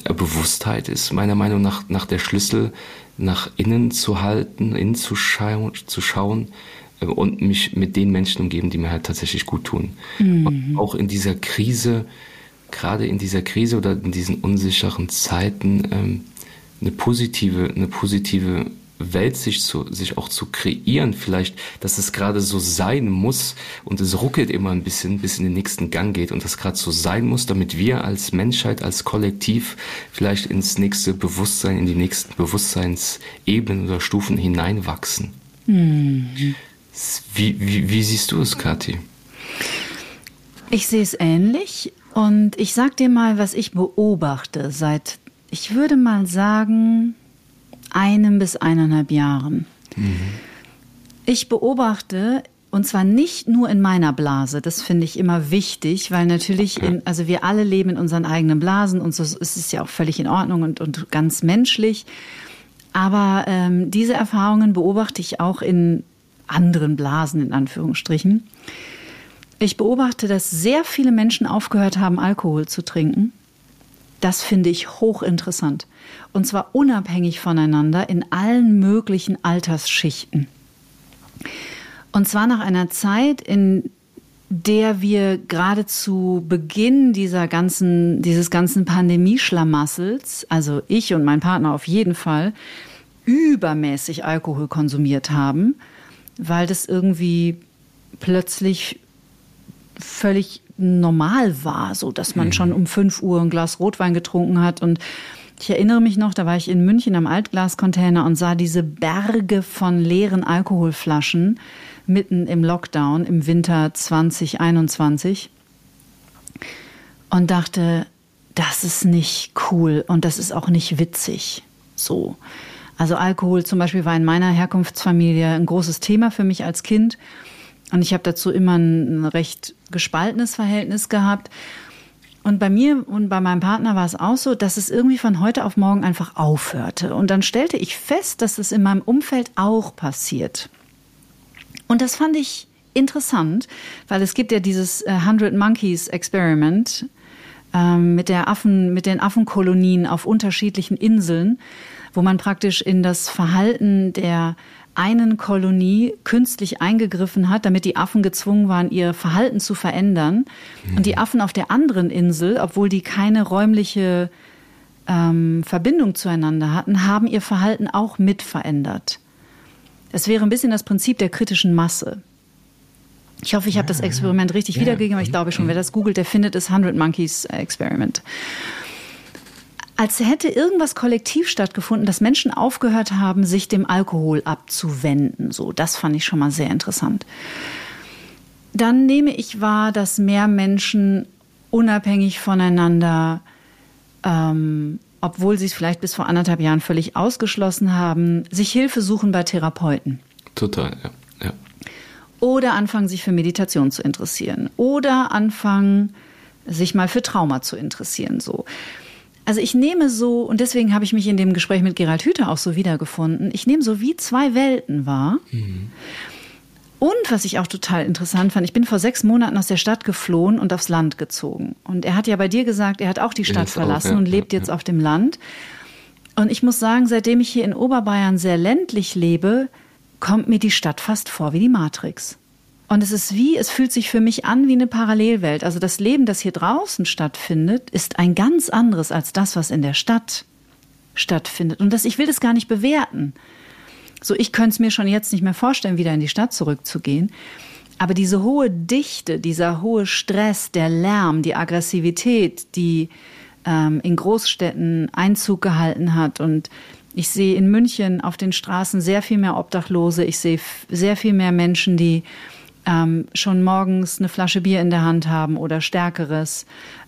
Bewusstheit ist meiner Meinung nach, nach der Schlüssel, nach innen zu halten, innen zu schauen, zu schauen äh, und mich mit den Menschen umgeben, die mir halt tatsächlich gut tun. Mhm. auch in dieser Krise, gerade in dieser Krise oder in diesen unsicheren Zeiten, ähm, eine positive, eine positive Welt sich, zu, sich auch zu kreieren, vielleicht, dass es gerade so sein muss und es ruckelt immer ein bisschen, bis in den nächsten Gang geht und das gerade so sein muss, damit wir als Menschheit, als Kollektiv vielleicht ins nächste Bewusstsein, in die nächsten Bewusstseinsebenen oder Stufen hineinwachsen. Mhm. Wie, wie, wie siehst du es, Kathi? Ich sehe es ähnlich und ich sag dir mal, was ich beobachte seit, ich würde mal sagen, einem bis eineinhalb Jahren. Mhm. Ich beobachte, und zwar nicht nur in meiner Blase, das finde ich immer wichtig, weil natürlich, in, also wir alle leben in unseren eigenen Blasen und so ist es ja auch völlig in Ordnung und, und ganz menschlich. Aber ähm, diese Erfahrungen beobachte ich auch in anderen Blasen, in Anführungsstrichen. Ich beobachte, dass sehr viele Menschen aufgehört haben, Alkohol zu trinken. Das finde ich hochinteressant. Und zwar unabhängig voneinander in allen möglichen Altersschichten. Und zwar nach einer Zeit, in der wir gerade zu Beginn dieser ganzen, dieses ganzen Pandemieschlamassels, also ich und mein Partner auf jeden Fall, übermäßig Alkohol konsumiert haben, weil das irgendwie plötzlich völlig normal war, so dass man mhm. schon um fünf Uhr ein Glas Rotwein getrunken hat und ich erinnere mich noch, da war ich in München am Altglascontainer und sah diese Berge von leeren Alkoholflaschen mitten im Lockdown im Winter 2021 und dachte, das ist nicht cool und das ist auch nicht witzig. So. Also Alkohol zum Beispiel war in meiner Herkunftsfamilie ein großes Thema für mich als Kind. Und ich habe dazu immer ein recht gespaltenes Verhältnis gehabt. Und bei mir und bei meinem Partner war es auch so, dass es irgendwie von heute auf morgen einfach aufhörte. Und dann stellte ich fest, dass es in meinem Umfeld auch passiert. Und das fand ich interessant, weil es gibt ja dieses 100 äh, Monkeys Experiment ähm, mit, der Affen, mit den Affenkolonien auf unterschiedlichen Inseln, wo man praktisch in das Verhalten der einen Kolonie künstlich eingegriffen hat, damit die Affen gezwungen waren, ihr Verhalten zu verändern. Mhm. Und die Affen auf der anderen Insel, obwohl die keine räumliche ähm, Verbindung zueinander hatten, haben ihr Verhalten auch mit verändert. Es wäre ein bisschen das Prinzip der kritischen Masse. Ich hoffe, ich habe das Experiment richtig ja. wiedergegeben, aber ich glaube schon, wer das googelt, der findet das 100 Monkeys Experiment als hätte irgendwas kollektiv stattgefunden, dass Menschen aufgehört haben, sich dem Alkohol abzuwenden. So, das fand ich schon mal sehr interessant. Dann nehme ich wahr, dass mehr Menschen unabhängig voneinander, ähm, obwohl sie es vielleicht bis vor anderthalb Jahren völlig ausgeschlossen haben, sich Hilfe suchen bei Therapeuten. Total, ja. ja. Oder anfangen, sich für Meditation zu interessieren. Oder anfangen, sich mal für Trauma zu interessieren. So. Also ich nehme so, und deswegen habe ich mich in dem Gespräch mit Gerald Hüther auch so wiedergefunden, ich nehme so wie zwei Welten wahr. Mhm. Und was ich auch total interessant fand, ich bin vor sechs Monaten aus der Stadt geflohen und aufs Land gezogen. Und er hat ja bei dir gesagt, er hat auch die Stadt verlassen auch, ja, und lebt ja, jetzt ja. auf dem Land. Und ich muss sagen, seitdem ich hier in Oberbayern sehr ländlich lebe, kommt mir die Stadt fast vor wie die Matrix. Und es ist wie, es fühlt sich für mich an wie eine Parallelwelt. Also das Leben, das hier draußen stattfindet, ist ein ganz anderes als das, was in der Stadt stattfindet. Und das, ich will das gar nicht bewerten. So, ich könnte es mir schon jetzt nicht mehr vorstellen, wieder in die Stadt zurückzugehen. Aber diese hohe Dichte, dieser hohe Stress, der Lärm, die Aggressivität, die ähm, in Großstädten Einzug gehalten hat und ich sehe in München auf den Straßen sehr viel mehr Obdachlose. Ich sehe sehr viel mehr Menschen, die ähm, schon morgens eine Flasche Bier in der Hand haben oder stärkeres.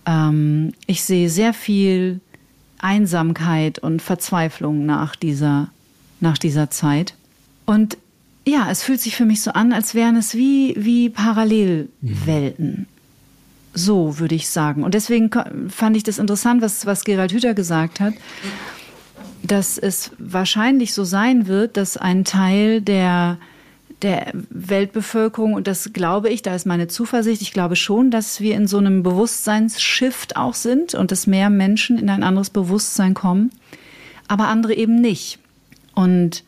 Ähm, ich sehe sehr viel Einsamkeit und Verzweiflung nach dieser, nach dieser Zeit. Und ja, es fühlt sich für mich so an, als wären es wie, wie Parallelwelten. So würde ich sagen. Und deswegen fand ich das interessant, was, was Gerald Hüther gesagt hat, dass es wahrscheinlich so sein wird, dass ein Teil der der Weltbevölkerung und das glaube ich, da ist meine Zuversicht. Ich glaube schon, dass wir in so einem Bewusstseinsshift auch sind und dass mehr Menschen in ein anderes Bewusstsein kommen, aber andere eben nicht. Und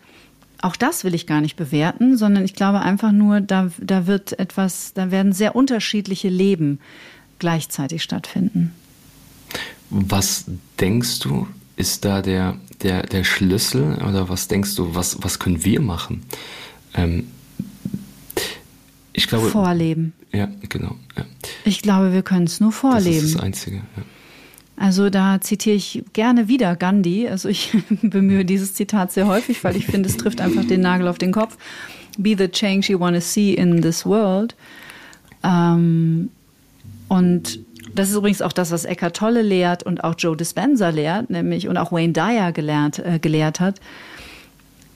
auch das will ich gar nicht bewerten, sondern ich glaube einfach nur, da, da wird etwas, da werden sehr unterschiedliche Leben gleichzeitig stattfinden. Was denkst du, ist da der, der, der Schlüssel oder was denkst du, was, was können wir machen? Ähm, ich glaube. Vorleben. Ja, genau. Ja. Ich glaube, wir können es nur vorleben. Das ist das Einzige. Ja. Also da zitiere ich gerne wieder Gandhi. Also ich bemühe dieses Zitat sehr häufig, weil ich finde, es trifft einfach den Nagel auf den Kopf. Be the change you want to see in this world. Ähm, und das ist übrigens auch das, was Eckhart Tolle lehrt und auch Joe Dispenza lehrt, nämlich und auch Wayne Dyer gelehrt, äh, gelehrt hat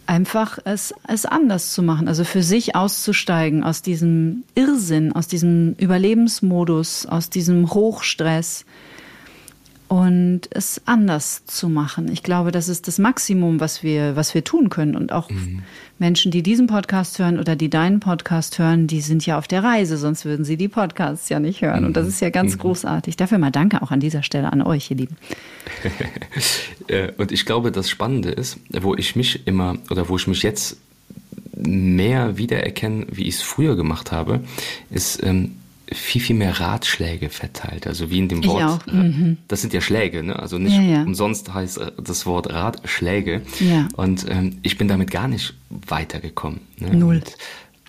einfach es, es anders zu machen, also für sich auszusteigen aus diesem Irrsinn, aus diesem Überlebensmodus, aus diesem Hochstress und es anders zu machen. Ich glaube, das ist das Maximum, was wir, was wir tun können. Und auch mhm. Menschen, die diesen Podcast hören oder die deinen Podcast hören, die sind ja auf der Reise, sonst würden sie die Podcasts ja nicht hören. Mhm. Und das mhm. ist ja ganz mhm. großartig. Dafür mal danke auch an dieser Stelle an euch, ihr Lieben. Äh, und ich glaube, das Spannende ist, wo ich mich immer oder wo ich mich jetzt mehr wiedererkenne, wie ich es früher gemacht habe, ist, ähm, viel, viel mehr Ratschläge verteilt. Also wie in dem Wort. Äh, mhm. Das sind ja Schläge, ne? Also nicht ja, ja. umsonst heißt äh, das Wort Ratschläge. Ja. Und ähm, ich bin damit gar nicht weitergekommen. Ne? Null. Und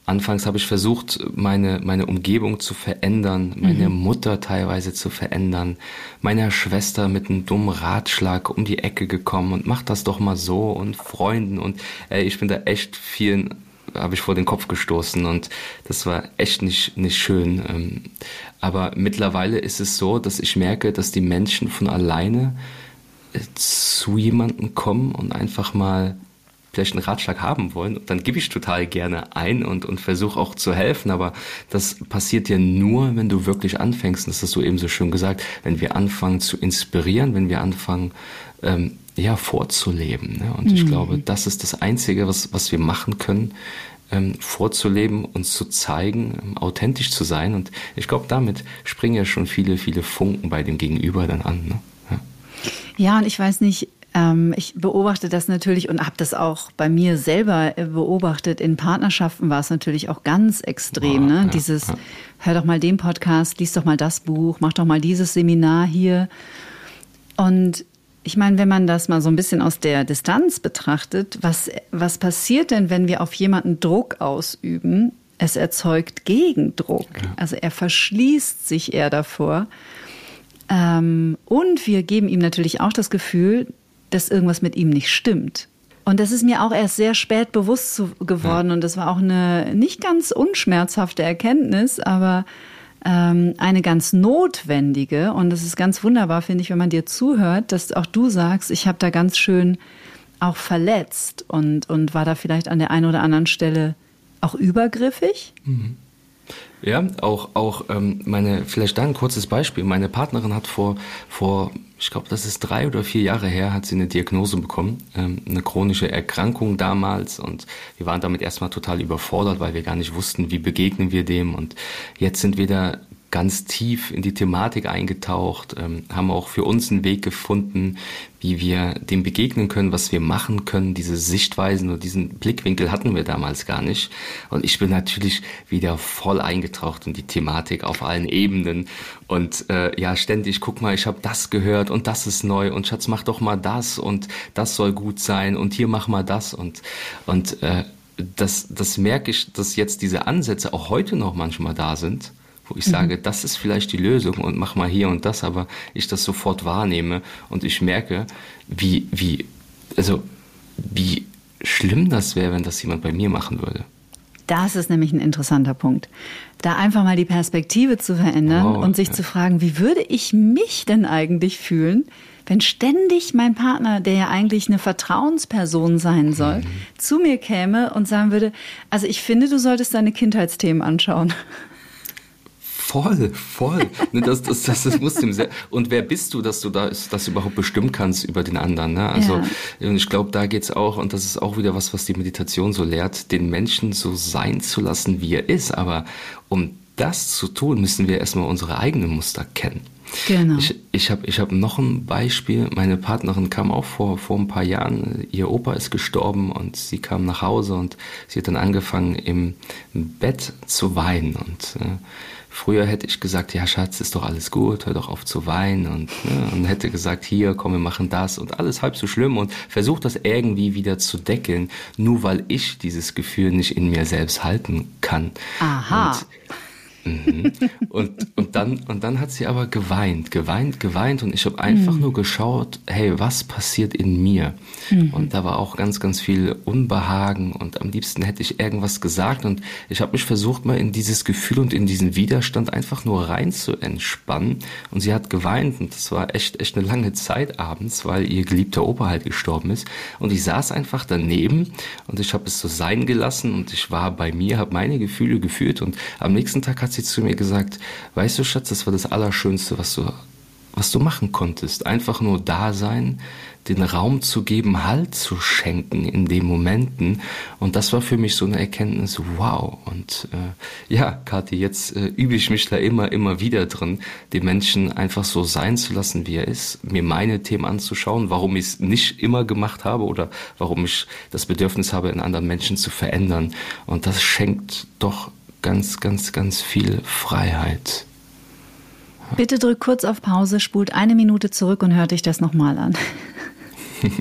anfangs habe ich versucht, meine, meine Umgebung zu verändern, meine mhm. Mutter teilweise zu verändern, meiner Schwester mit einem dummen Ratschlag um die Ecke gekommen und mach das doch mal so und Freunden und äh, ich bin da echt vielen habe ich vor den Kopf gestoßen und das war echt nicht, nicht schön. Ähm, aber mittlerweile ist es so, dass ich merke, dass die Menschen von alleine äh, zu jemandem kommen und einfach mal vielleicht einen Ratschlag haben wollen, dann gebe ich total gerne ein und, und versuche auch zu helfen. Aber das passiert ja nur, wenn du wirklich anfängst. Und das hast du eben so schön gesagt, wenn wir anfangen zu inspirieren, wenn wir anfangen, ähm, ja, vorzuleben. Ne? Und mhm. ich glaube, das ist das Einzige, was, was wir machen können, ähm, vorzuleben, uns zu zeigen, ähm, authentisch zu sein. Und ich glaube, damit springen ja schon viele, viele Funken bei dem Gegenüber dann an. Ne? Ja. ja, und ich weiß nicht, ähm, ich beobachte das natürlich und habe das auch bei mir selber äh, beobachtet. In Partnerschaften war es natürlich auch ganz extrem. Oh, ne? Ja, Dieses, ja. hör doch mal den Podcast, lies doch mal das Buch, mach doch mal dieses Seminar hier. Und ich meine, wenn man das mal so ein bisschen aus der Distanz betrachtet, was, was passiert denn, wenn wir auf jemanden Druck ausüben? Es erzeugt Gegendruck. Ja. Also er verschließt sich eher davor. Ähm, und wir geben ihm natürlich auch das Gefühl, dass irgendwas mit ihm nicht stimmt. Und das ist mir auch erst sehr spät bewusst geworden. Ja. Und das war auch eine nicht ganz unschmerzhafte Erkenntnis, aber ähm, eine ganz notwendige. Und es ist ganz wunderbar, finde ich, wenn man dir zuhört, dass auch du sagst, ich habe da ganz schön auch verletzt und, und war da vielleicht an der einen oder anderen Stelle auch übergriffig. Mhm. Ja, auch, auch ähm, meine, vielleicht da ein kurzes Beispiel. Meine Partnerin hat vor, vor ich glaube, das ist drei oder vier Jahre her, hat sie eine Diagnose bekommen, ähm, eine chronische Erkrankung damals. Und wir waren damit erstmal total überfordert, weil wir gar nicht wussten, wie begegnen wir dem. Und jetzt sind wir da ganz tief in die Thematik eingetaucht, ähm, haben auch für uns einen Weg gefunden, wie wir dem begegnen können, was wir machen können. Diese Sichtweisen oder diesen Blickwinkel hatten wir damals gar nicht. Und ich bin natürlich wieder voll eingetaucht in die Thematik auf allen Ebenen. Und äh, ja, ständig, guck mal, ich habe das gehört und das ist neu und Schatz, mach doch mal das und das soll gut sein und hier mach mal das und und äh, das, das merke ich, dass jetzt diese Ansätze auch heute noch manchmal da sind wo ich sage, mhm. das ist vielleicht die Lösung und mach mal hier und das, aber ich das sofort wahrnehme und ich merke, wie, wie, also, wie schlimm das wäre, wenn das jemand bei mir machen würde. Das ist nämlich ein interessanter Punkt. Da einfach mal die Perspektive zu verändern oh, und sich ja. zu fragen, wie würde ich mich denn eigentlich fühlen, wenn ständig mein Partner, der ja eigentlich eine Vertrauensperson sein soll, mhm. zu mir käme und sagen würde, also ich finde, du solltest deine Kindheitsthemen anschauen Voll, voll. Ne, das, das, das, das muss dem sehr. Und wer bist du, dass du da das überhaupt bestimmen kannst über den anderen? Ne? Also ja. ich glaube, da geht's auch, und das ist auch wieder was, was die Meditation so lehrt, den Menschen so sein zu lassen, wie er ist. Aber um das zu tun, müssen wir erstmal unsere eigenen Muster kennen. Genau. Ich, ich habe ich hab noch ein Beispiel. Meine Partnerin kam auch vor, vor ein paar Jahren. Ihr Opa ist gestorben und sie kam nach Hause und sie hat dann angefangen, im Bett zu weinen. Und äh, früher hätte ich gesagt, ja Schatz, ist doch alles gut, hör doch auf zu weinen. Und, ne, und hätte gesagt, hier, komm, wir machen das und alles halb so schlimm und versucht das irgendwie wieder zu deckeln, nur weil ich dieses Gefühl nicht in mir selbst halten kann. Aha. Und Mhm. Und, und, dann, und dann hat sie aber geweint, geweint, geweint. Und ich habe einfach mhm. nur geschaut, hey, was passiert in mir? Mhm. Und da war auch ganz, ganz viel Unbehagen. Und am liebsten hätte ich irgendwas gesagt. Und ich habe mich versucht, mal in dieses Gefühl und in diesen Widerstand einfach nur rein zu entspannen. Und sie hat geweint. Und das war echt, echt eine lange Zeit abends, weil ihr geliebter Opa halt gestorben ist. Und ich saß einfach daneben. Und ich habe es so sein gelassen. Und ich war bei mir, habe meine Gefühle gefühlt. Und am nächsten Tag hat sie sie zu mir gesagt, weißt du, Schatz, das war das Allerschönste, was du, was du machen konntest. Einfach nur da sein, den Raum zu geben, Halt zu schenken in den Momenten. Und das war für mich so eine Erkenntnis, wow. Und äh, ja, Kathi, jetzt äh, übe ich mich da immer, immer wieder drin, den Menschen einfach so sein zu lassen, wie er ist, mir meine Themen anzuschauen, warum ich es nicht immer gemacht habe oder warum ich das Bedürfnis habe, in anderen Menschen zu verändern. Und das schenkt doch ganz, ganz, ganz viel Freiheit. Bitte drück kurz auf Pause, spult eine Minute zurück und hört dich das nochmal an.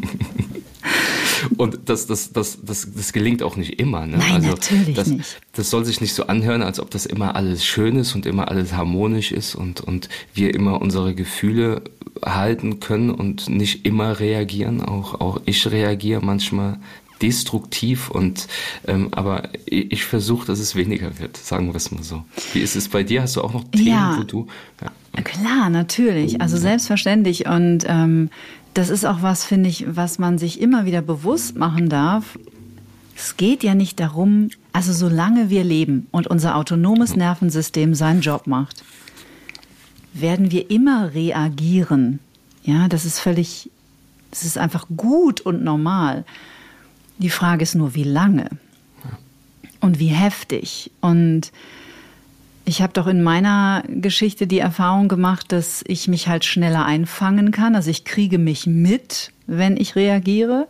Und das, das, das, das, das gelingt auch nicht immer. Ne? Nein, also natürlich das, nicht. Das soll sich nicht so anhören, als ob das immer alles schön ist und immer alles harmonisch ist und, und wir immer unsere Gefühle halten können und nicht immer reagieren. Auch, auch ich reagiere manchmal destruktiv und ähm, aber ich, ich versuche, dass es weniger wird, sagen wir es mal so. Wie ist es bei dir? Hast du auch noch Themen, ja, wo du? Ja. Klar, natürlich. Also selbstverständlich. Und ähm, das ist auch was, finde ich, was man sich immer wieder bewusst machen darf. Es geht ja nicht darum, also solange wir leben und unser autonomes Nervensystem seinen Job macht, werden wir immer reagieren. Ja, das ist völlig, das ist einfach gut und normal. Die Frage ist nur, wie lange und wie heftig. Und ich habe doch in meiner Geschichte die Erfahrung gemacht, dass ich mich halt schneller einfangen kann. Also ich kriege mich mit, wenn ich reagiere.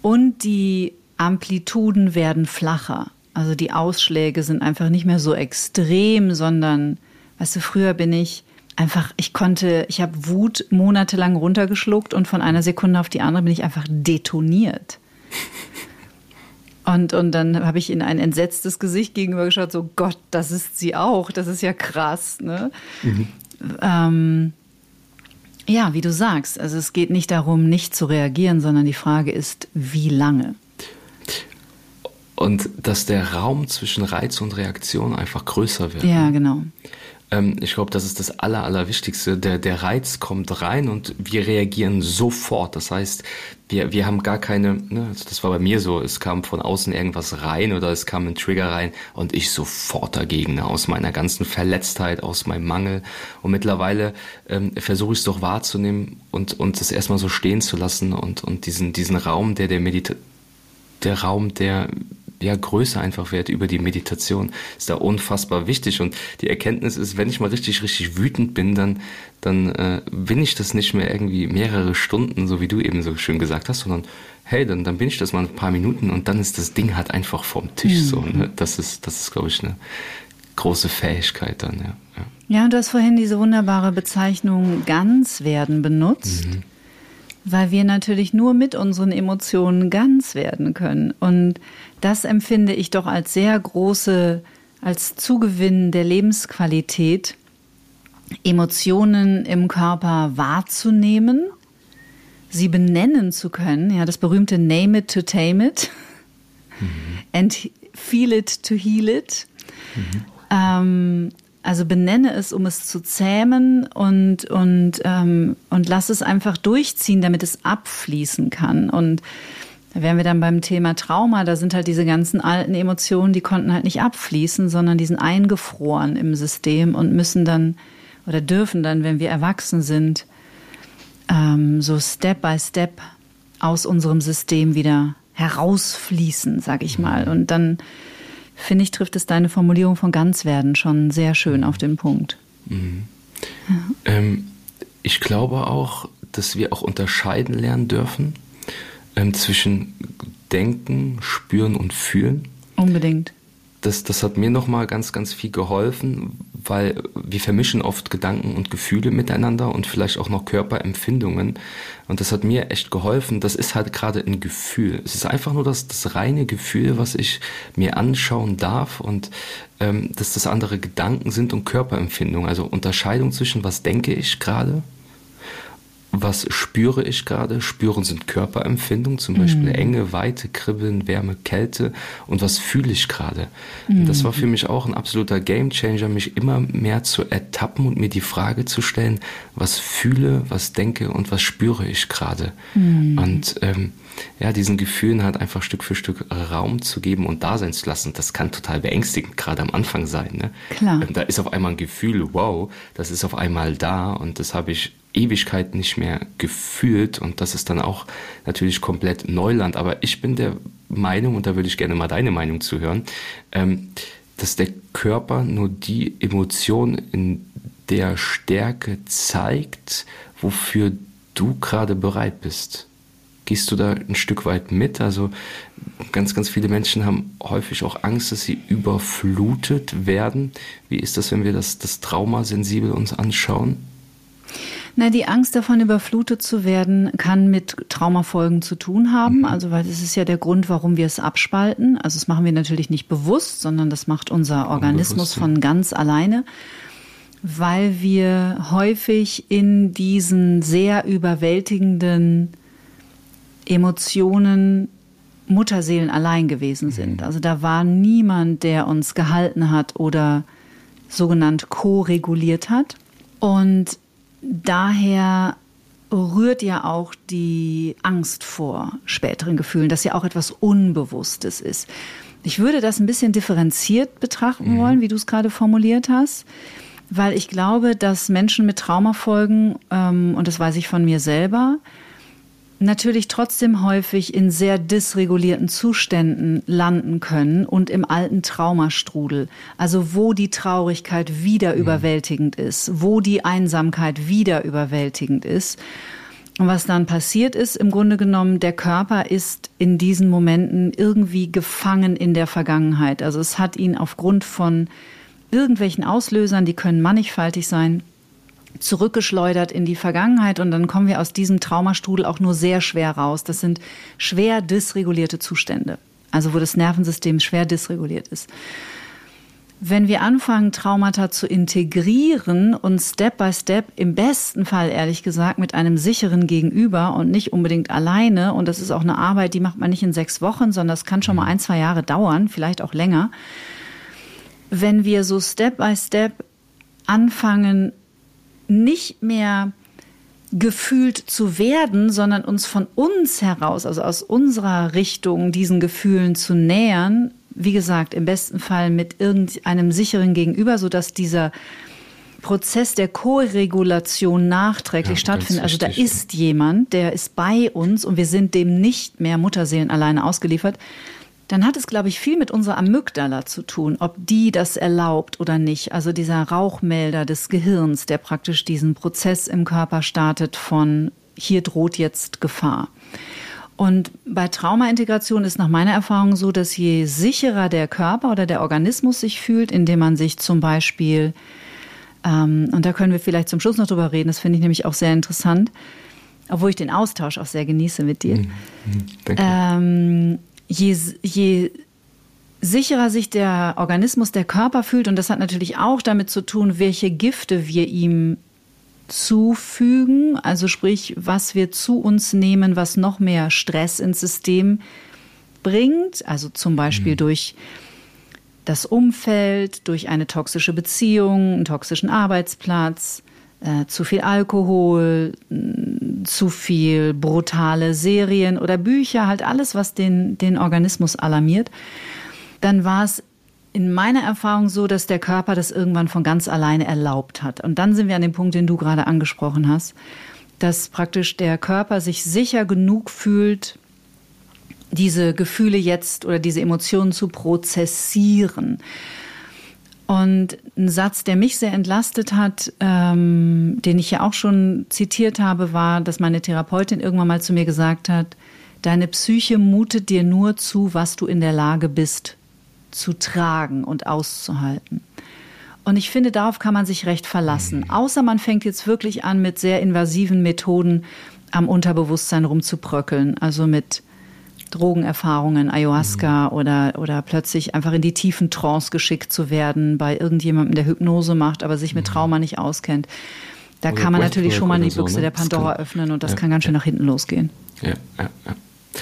Und die Amplituden werden flacher. Also die Ausschläge sind einfach nicht mehr so extrem, sondern, weißt du, früher bin ich einfach, ich konnte, ich habe Wut monatelang runtergeschluckt und von einer Sekunde auf die andere bin ich einfach detoniert. Und, und dann habe ich in ein entsetztes Gesicht gegenübergeschaut, so Gott, das ist sie auch, das ist ja krass. Ne? Mhm. Ähm, ja, wie du sagst, also es geht nicht darum, nicht zu reagieren, sondern die Frage ist, wie lange. Und dass der Raum zwischen Reiz und Reaktion einfach größer wird. Ja, genau. Ähm, ich glaube, das ist das Aller, Allerwichtigste. Der, der Reiz kommt rein und wir reagieren sofort. Das heißt, wir, wir haben gar keine, ne, also das war bei mir so, es kam von außen irgendwas rein oder es kam ein Trigger rein und ich sofort dagegen, ne, aus meiner ganzen Verletztheit, aus meinem Mangel. Und mittlerweile ähm, versuche ich es doch wahrzunehmen und, und das erstmal so stehen zu lassen und, und diesen, diesen Raum, der der Medita der Raum, der ja, größer einfach wird über die Meditation, ist da unfassbar wichtig. Und die Erkenntnis ist, wenn ich mal richtig, richtig wütend bin, dann, dann äh, bin ich das nicht mehr irgendwie mehrere Stunden, so wie du eben so schön gesagt hast, sondern hey, dann, dann bin ich das mal ein paar Minuten und dann ist das Ding halt einfach vom Tisch mhm. so. Ne? Das ist, das ist, glaube ich, eine große Fähigkeit dann, ja. Ja, ja und du hast vorhin diese wunderbare Bezeichnung ganz werden benutzt. Mhm. Weil wir natürlich nur mit unseren Emotionen ganz werden können. Und das empfinde ich doch als sehr große, als Zugewinn der Lebensqualität, Emotionen im Körper wahrzunehmen, sie benennen zu können, ja, das berühmte Name it to tame it mhm. and feel it to heal it. Mhm. Ähm, also benenne es, um es zu zähmen und, und, ähm, und lass es einfach durchziehen, damit es abfließen kann. Und Da wären wir dann beim Thema Trauma. Da sind halt diese ganzen alten Emotionen, die konnten halt nicht abfließen, sondern die sind eingefroren im System und müssen dann oder dürfen dann, wenn wir erwachsen sind, ähm, so Step by Step aus unserem System wieder herausfließen, sag ich mal. Und dann finde ich, trifft es deine Formulierung von Ganzwerden schon sehr schön auf den Punkt. Mhm. Ja. Ähm, ich glaube auch, dass wir auch unterscheiden lernen dürfen ähm, zwischen Denken, Spüren und Fühlen. Unbedingt. Das, das hat mir nochmal ganz, ganz viel geholfen, weil wir vermischen oft Gedanken und Gefühle miteinander und vielleicht auch noch Körperempfindungen. Und das hat mir echt geholfen. Das ist halt gerade ein Gefühl. Es ist einfach nur das, das reine Gefühl, was ich mir anschauen darf und ähm, dass das andere Gedanken sind und Körperempfindungen. Also Unterscheidung zwischen, was denke ich gerade was spüre ich gerade? Spüren sind Körperempfindungen, zum Beispiel mhm. Enge, Weite, Kribbeln, Wärme, Kälte. Und was fühle ich gerade? Mhm. Das war für mich auch ein absoluter Gamechanger, mich immer mehr zu ertappen und mir die Frage zu stellen, was fühle, was denke und was spüre ich gerade? Mhm. Und ähm, ja, diesen Gefühlen halt einfach Stück für Stück Raum zu geben und da sein zu lassen, das kann total beängstigend gerade am Anfang sein. Ne? Klar. Da ist auf einmal ein Gefühl, wow, das ist auf einmal da und das habe ich Ewigkeit nicht mehr gefühlt und das ist dann auch natürlich komplett Neuland. Aber ich bin der Meinung, und da würde ich gerne mal deine Meinung zu hören, ähm, dass der Körper nur die Emotion in der Stärke zeigt, wofür du gerade bereit bist. Gehst du da ein Stück weit mit? Also ganz, ganz viele Menschen haben häufig auch Angst, dass sie überflutet werden. Wie ist das, wenn wir das, das Trauma sensibel uns anschauen? Na, die Angst davon, überflutet zu werden, kann mit Traumafolgen zu tun haben. Mhm. Also, weil das ist ja der Grund, warum wir es abspalten. Also, das machen wir natürlich nicht bewusst, sondern das macht unser Organismus von ganz alleine, weil wir häufig in diesen sehr überwältigenden Emotionen Mutterseelen allein gewesen sind. Mhm. Also da war niemand, der uns gehalten hat oder sogenannt ko-reguliert hat. Und daher rührt ja auch die Angst vor späteren Gefühlen, dass ja auch etwas Unbewusstes ist. Ich würde das ein bisschen differenziert betrachten mhm. wollen, wie du es gerade formuliert hast, weil ich glaube, dass Menschen mit Traumafolgen, ähm, und das weiß ich von mir selber, natürlich trotzdem häufig in sehr dysregulierten Zuständen landen können und im alten Traumastrudel. Also wo die Traurigkeit wieder mhm. überwältigend ist, wo die Einsamkeit wieder überwältigend ist. Und was dann passiert ist, im Grunde genommen, der Körper ist in diesen Momenten irgendwie gefangen in der Vergangenheit. Also es hat ihn aufgrund von irgendwelchen Auslösern, die können mannigfaltig sein, zurückgeschleudert in die Vergangenheit und dann kommen wir aus diesem Traumastrudel auch nur sehr schwer raus. Das sind schwer dysregulierte Zustände, also wo das Nervensystem schwer dysreguliert ist. Wenn wir anfangen, Traumata zu integrieren und Step by Step, im besten Fall ehrlich gesagt, mit einem sicheren Gegenüber und nicht unbedingt alleine, und das ist auch eine Arbeit, die macht man nicht in sechs Wochen, sondern das kann schon mal ein, zwei Jahre dauern, vielleicht auch länger. Wenn wir so Step by Step anfangen, nicht mehr gefühlt zu werden, sondern uns von uns heraus, also aus unserer Richtung, diesen Gefühlen zu nähern. Wie gesagt, im besten Fall mit irgendeinem sicheren Gegenüber, sodass dieser Prozess der Koregulation nachträglich ja, stattfindet. Also da ist jemand, der ist bei uns und wir sind dem nicht mehr Mutterseelen alleine ausgeliefert dann hat es, glaube ich, viel mit unserer Amygdala zu tun, ob die das erlaubt oder nicht. Also dieser Rauchmelder des Gehirns, der praktisch diesen Prozess im Körper startet von hier droht jetzt Gefahr. Und bei Traumaintegration ist nach meiner Erfahrung so, dass je sicherer der Körper oder der Organismus sich fühlt, indem man sich zum Beispiel, ähm, und da können wir vielleicht zum Schluss noch drüber reden, das finde ich nämlich auch sehr interessant, obwohl ich den Austausch auch sehr genieße mit dir. Mhm. mhm. Ähm, je, je sicherer sich der Organismus, der Körper fühlt, und das hat natürlich auch damit zu tun, welche Gifte wir ihm zufügen, also sprich, was wir zu uns nehmen, was noch mehr Stress ins System bringt, also zum Beispiel mhm. durch das Umfeld, durch eine toxische Beziehung, einen toxischen Arbeitsplatz, äh, zu viel Alkohol, zu viel brutale Serien oder Bücher, halt alles, was den, den Organismus alarmiert, dann war es in meiner Erfahrung so, dass der Körper das irgendwann von ganz alleine erlaubt hat. Und dann sind wir an dem Punkt, den du gerade angesprochen hast, dass praktisch der Körper sich sicher genug fühlt, diese Gefühle jetzt oder diese Emotionen zu prozessieren. Und ein Satz, der mich sehr entlastet hat, ähm, den ich ja auch schon zitiert habe, war, dass meine Therapeutin irgendwann mal zu mir gesagt hat, deine Psyche mutet dir nur zu, was du in der Lage bist zu tragen und auszuhalten. Und ich finde, darauf kann man sich recht verlassen. Mhm. Außer man fängt jetzt wirklich an, mit sehr invasiven Methoden am Unterbewusstsein rumzubröckeln. Also mit Drogenerfahrungen, Ayahuasca mhm. oder, oder plötzlich einfach in die tiefen Trance geschickt zu werden bei irgendjemandem, der Hypnose macht, aber sich mit mhm. Trauma nicht auskennt. Da oder kann man natürlich schon mal die Büchse so, ne? der Pandora öffnen und das ja, kann ganz schön nach hinten losgehen. Ja, ja, ja.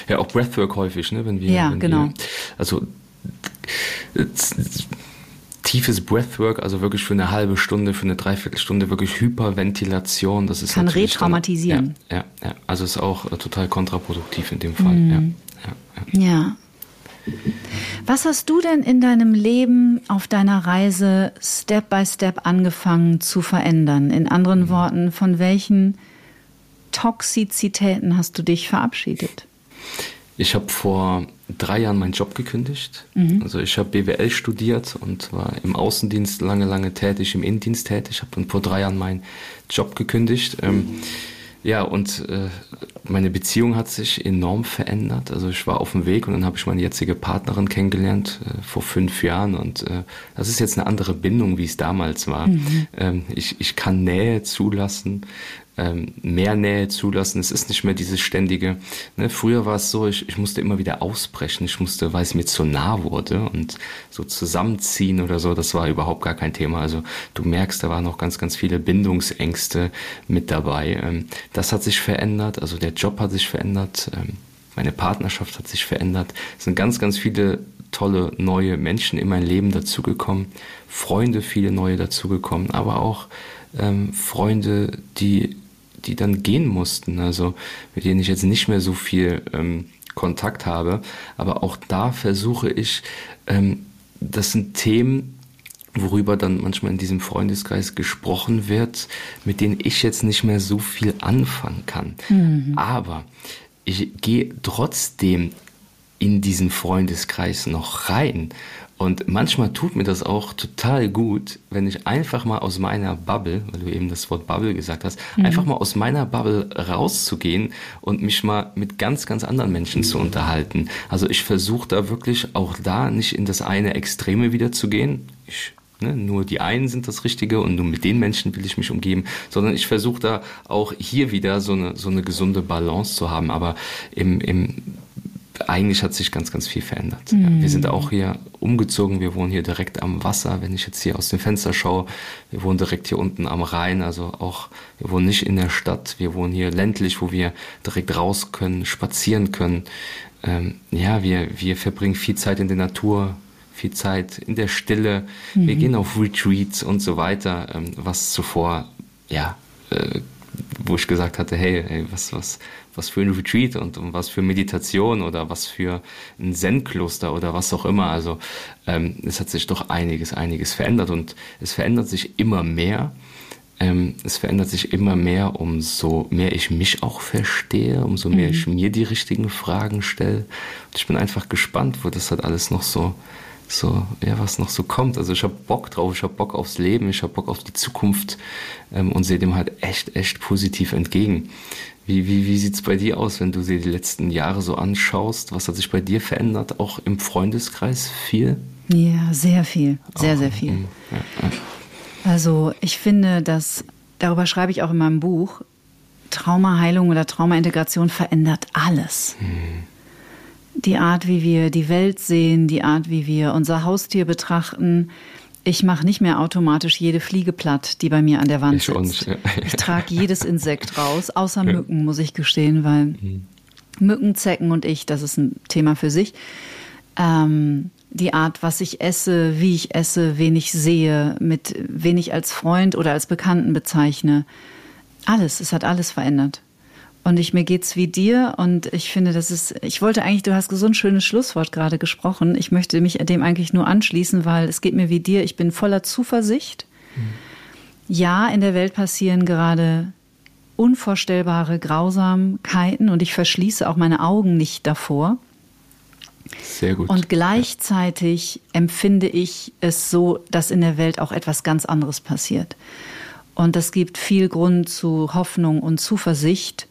ja auch Breathwork häufig, ne? Wenn wir, ja, wenn genau. Wir, also tiefes Breathwork, also wirklich für eine halbe Stunde, für eine Dreiviertelstunde wirklich Hyperventilation. Das ist kann retraumatisieren. Dann, ja, ja, ja, also ist auch total kontraproduktiv in dem Fall. Mhm. Ja, ja. ja. Was hast du denn in deinem Leben auf deiner Reise Step by Step angefangen zu verändern? In anderen mhm. Worten, von welchen Toxizitäten hast du dich verabschiedet? Ich habe vor drei Jahren meinen Job gekündigt. Mhm. Also ich habe BWL studiert und war im Außendienst lange, lange tätig, im Innendienst tätig. Ich habe vor drei Jahren meinen Job gekündigt. Ähm, ja, und äh, meine Beziehung hat sich enorm verändert. Also ich war auf dem Weg und dann habe ich meine jetzige Partnerin kennengelernt äh, vor fünf Jahren und äh, das ist jetzt eine andere Bindung, wie es damals war. Mhm. Ähm, ich, ich kann Nähe zulassen ähm, mehr Nähe zulassen. Es ist nicht mehr dieses ständige. Ne? Früher war es so, ich, ich musste immer wieder ausbrechen. Ich musste, weil es mir zu nah wurde und so zusammenziehen oder so, das war überhaupt gar kein Thema. Also du merkst, da waren noch ganz, ganz viele Bindungsängste mit dabei. Ähm, das hat sich verändert, also der Job hat sich verändert. Ähm, meine Partnerschaft hat sich verändert. Es sind ganz, ganz viele tolle neue Menschen in mein Leben dazugekommen, Freunde, viele neue dazugekommen, aber auch ähm, Freunde, die die dann gehen mussten, also mit denen ich jetzt nicht mehr so viel ähm, Kontakt habe. Aber auch da versuche ich, ähm, das sind Themen, worüber dann manchmal in diesem Freundeskreis gesprochen wird, mit denen ich jetzt nicht mehr so viel anfangen kann. Mhm. Aber ich gehe trotzdem in diesen Freundeskreis noch rein und manchmal tut mir das auch total gut, wenn ich einfach mal aus meiner Bubble, weil du eben das Wort Bubble gesagt hast, mhm. einfach mal aus meiner Bubble rauszugehen und mich mal mit ganz, ganz anderen Menschen zu unterhalten. Also ich versuche da wirklich auch da nicht in das eine Extreme wieder zu gehen. Ich Ne, nur die einen sind das Richtige und nur mit den Menschen will ich mich umgeben, sondern ich versuche da auch hier wieder so eine, so eine gesunde Balance zu haben. Aber im, im eigentlich hat sich ganz, ganz viel verändert. Mhm. Ja, wir sind auch hier umgezogen. Wir wohnen hier direkt am Wasser. Wenn ich jetzt hier aus dem Fenster schaue, wir wohnen direkt hier unten am Rhein. Also auch, wir wohnen nicht in der Stadt. Wir wohnen hier ländlich, wo wir direkt raus können, spazieren können. Ähm, ja, wir, wir verbringen viel Zeit in der Natur, viel Zeit in der Stille. Mhm. Wir gehen auf Retreats und so weiter, ähm, was zuvor, ja, äh, wo ich gesagt hatte, hey, hey was, was, was für ein Retreat und, und was für Meditation oder was für ein Zen-Kloster oder was auch immer. Also ähm, es hat sich doch einiges, einiges verändert und es verändert sich immer mehr. Ähm, es verändert sich immer mehr, umso mehr ich mich auch verstehe, umso mehr mhm. ich mir die richtigen Fragen stelle. Und ich bin einfach gespannt, wo das halt alles noch so so, ja, was noch so kommt. Also ich habe Bock drauf, ich habe Bock aufs Leben, ich habe Bock auf die Zukunft ähm, und sehe dem halt echt, echt positiv entgegen. Wie, wie, wie sieht es bei dir aus, wenn du dir die letzten Jahre so anschaust? Was hat sich bei dir verändert, auch im Freundeskreis viel? Ja, sehr viel, sehr, auch, sehr viel. Ja, ja. Also ich finde, dass, darüber schreibe ich auch in meinem Buch, Traumaheilung oder Traumaintegration verändert alles. Hm die Art, wie wir die Welt sehen, die Art, wie wir unser Haustier betrachten. Ich mache nicht mehr automatisch jede Fliege platt, die bei mir an der Wand ich sitzt. Ja. Ich trage jedes Insekt raus, außer ja. Mücken, muss ich gestehen, weil mhm. Mücken, Zecken und ich, das ist ein Thema für sich. ähm, die Art, was ich esse, wie ich esse, wen ich sehe, mit wen ich als Freund oder als Bekannten bezeichne. Alles, es hat alles verändert. Und ich mir geht's wie dir und ich finde, das ist, ich wollte eigentlich, du hast so ein schönes Schlusswort gerade gesprochen. Ich möchte mich dem eigentlich nur anschließen, weil es geht mir wie dir. Ich bin voller Zuversicht. Mhm. Ja, in der Welt passieren gerade unvorstellbare Grausamkeiten und ich verschließe auch meine Augen nicht davor. Sehr gut. Und gleichzeitig ja. empfinde ich es so, dass in der Welt auch etwas ganz anderes passiert. Und das gibt viel Grund zu Hoffnung und Zuversicht.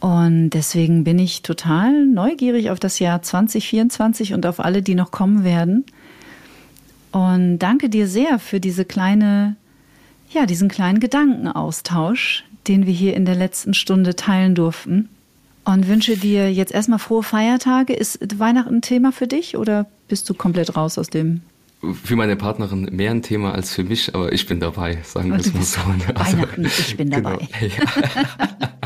Und deswegen bin ich total neugierig auf das Jahr 2024 und auf alle, die noch kommen werden. Und danke dir sehr für diese kleine, ja, diesen kleinen Gedankenaustausch, den wir hier in der letzten Stunde teilen durften. Und wünsche dir jetzt erstmal frohe Feiertage. Ist Weihnachten ein Thema für dich oder bist du komplett raus aus dem für meine Partnerin mehr ein Thema als für mich, aber ich bin dabei, sagen wir es mal so. Also, Weihnachten, ich bin genau. dabei. Ja.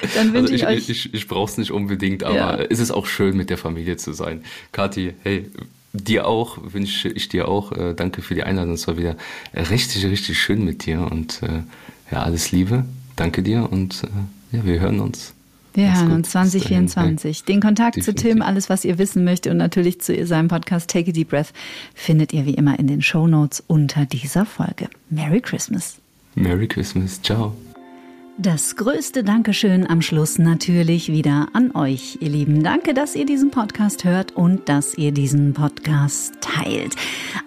Dann wünsche also ich, ich, ich, ich brauche es nicht unbedingt, aber ja. es ist auch schön, mit der Familie zu sein. Kathi, hey, dir auch, wünsche ich dir auch. Äh, danke für die Einladung. Es war wieder richtig, richtig schön mit dir und äh, ja, alles Liebe. Danke dir und äh, ja, wir hören uns. Wir hören uns 2024. Den Kontakt Definitiv. zu Tim, alles, was ihr wissen möchtet und natürlich zu seinem Podcast Take a Deep Breath findet ihr wie immer in den Show Notes unter dieser Folge. Merry Christmas. Merry Christmas. Ciao. Das größte Dankeschön am Schluss natürlich wieder an euch, ihr Lieben. Danke, dass ihr diesen Podcast hört und dass ihr diesen Podcast teilt.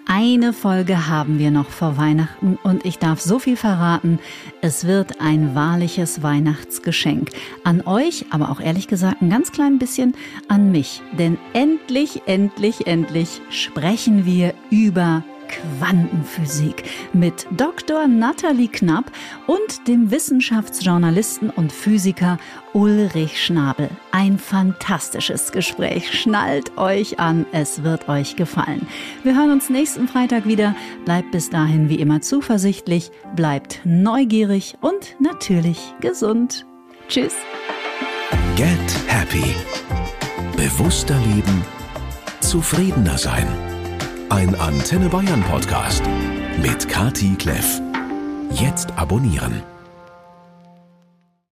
Eine Folge haben wir noch vor Weihnachten und ich darf so viel verraten. Es wird ein wahrliches Weihnachtsgeschenk. An euch, aber auch ehrlich gesagt ein ganz klein bisschen an mich. Denn endlich, endlich, endlich sprechen wir über Quantenphysik mit Dr. Nathalie Knapp und dem Wissenschaftsjournalisten und Physiker Ulrich Schnabel. Ein fantastisches Gespräch. Schnallt euch an, es wird euch gefallen. Wir hören uns nächsten Freitag wieder. Bleibt bis dahin wie immer zuversichtlich, bleibt neugierig und natürlich gesund. Tschüss. Get Happy. Bewusster leben, zufriedener sein. Ein Antenne Bayern Podcast mit Kati Kleff. Jetzt abonnieren.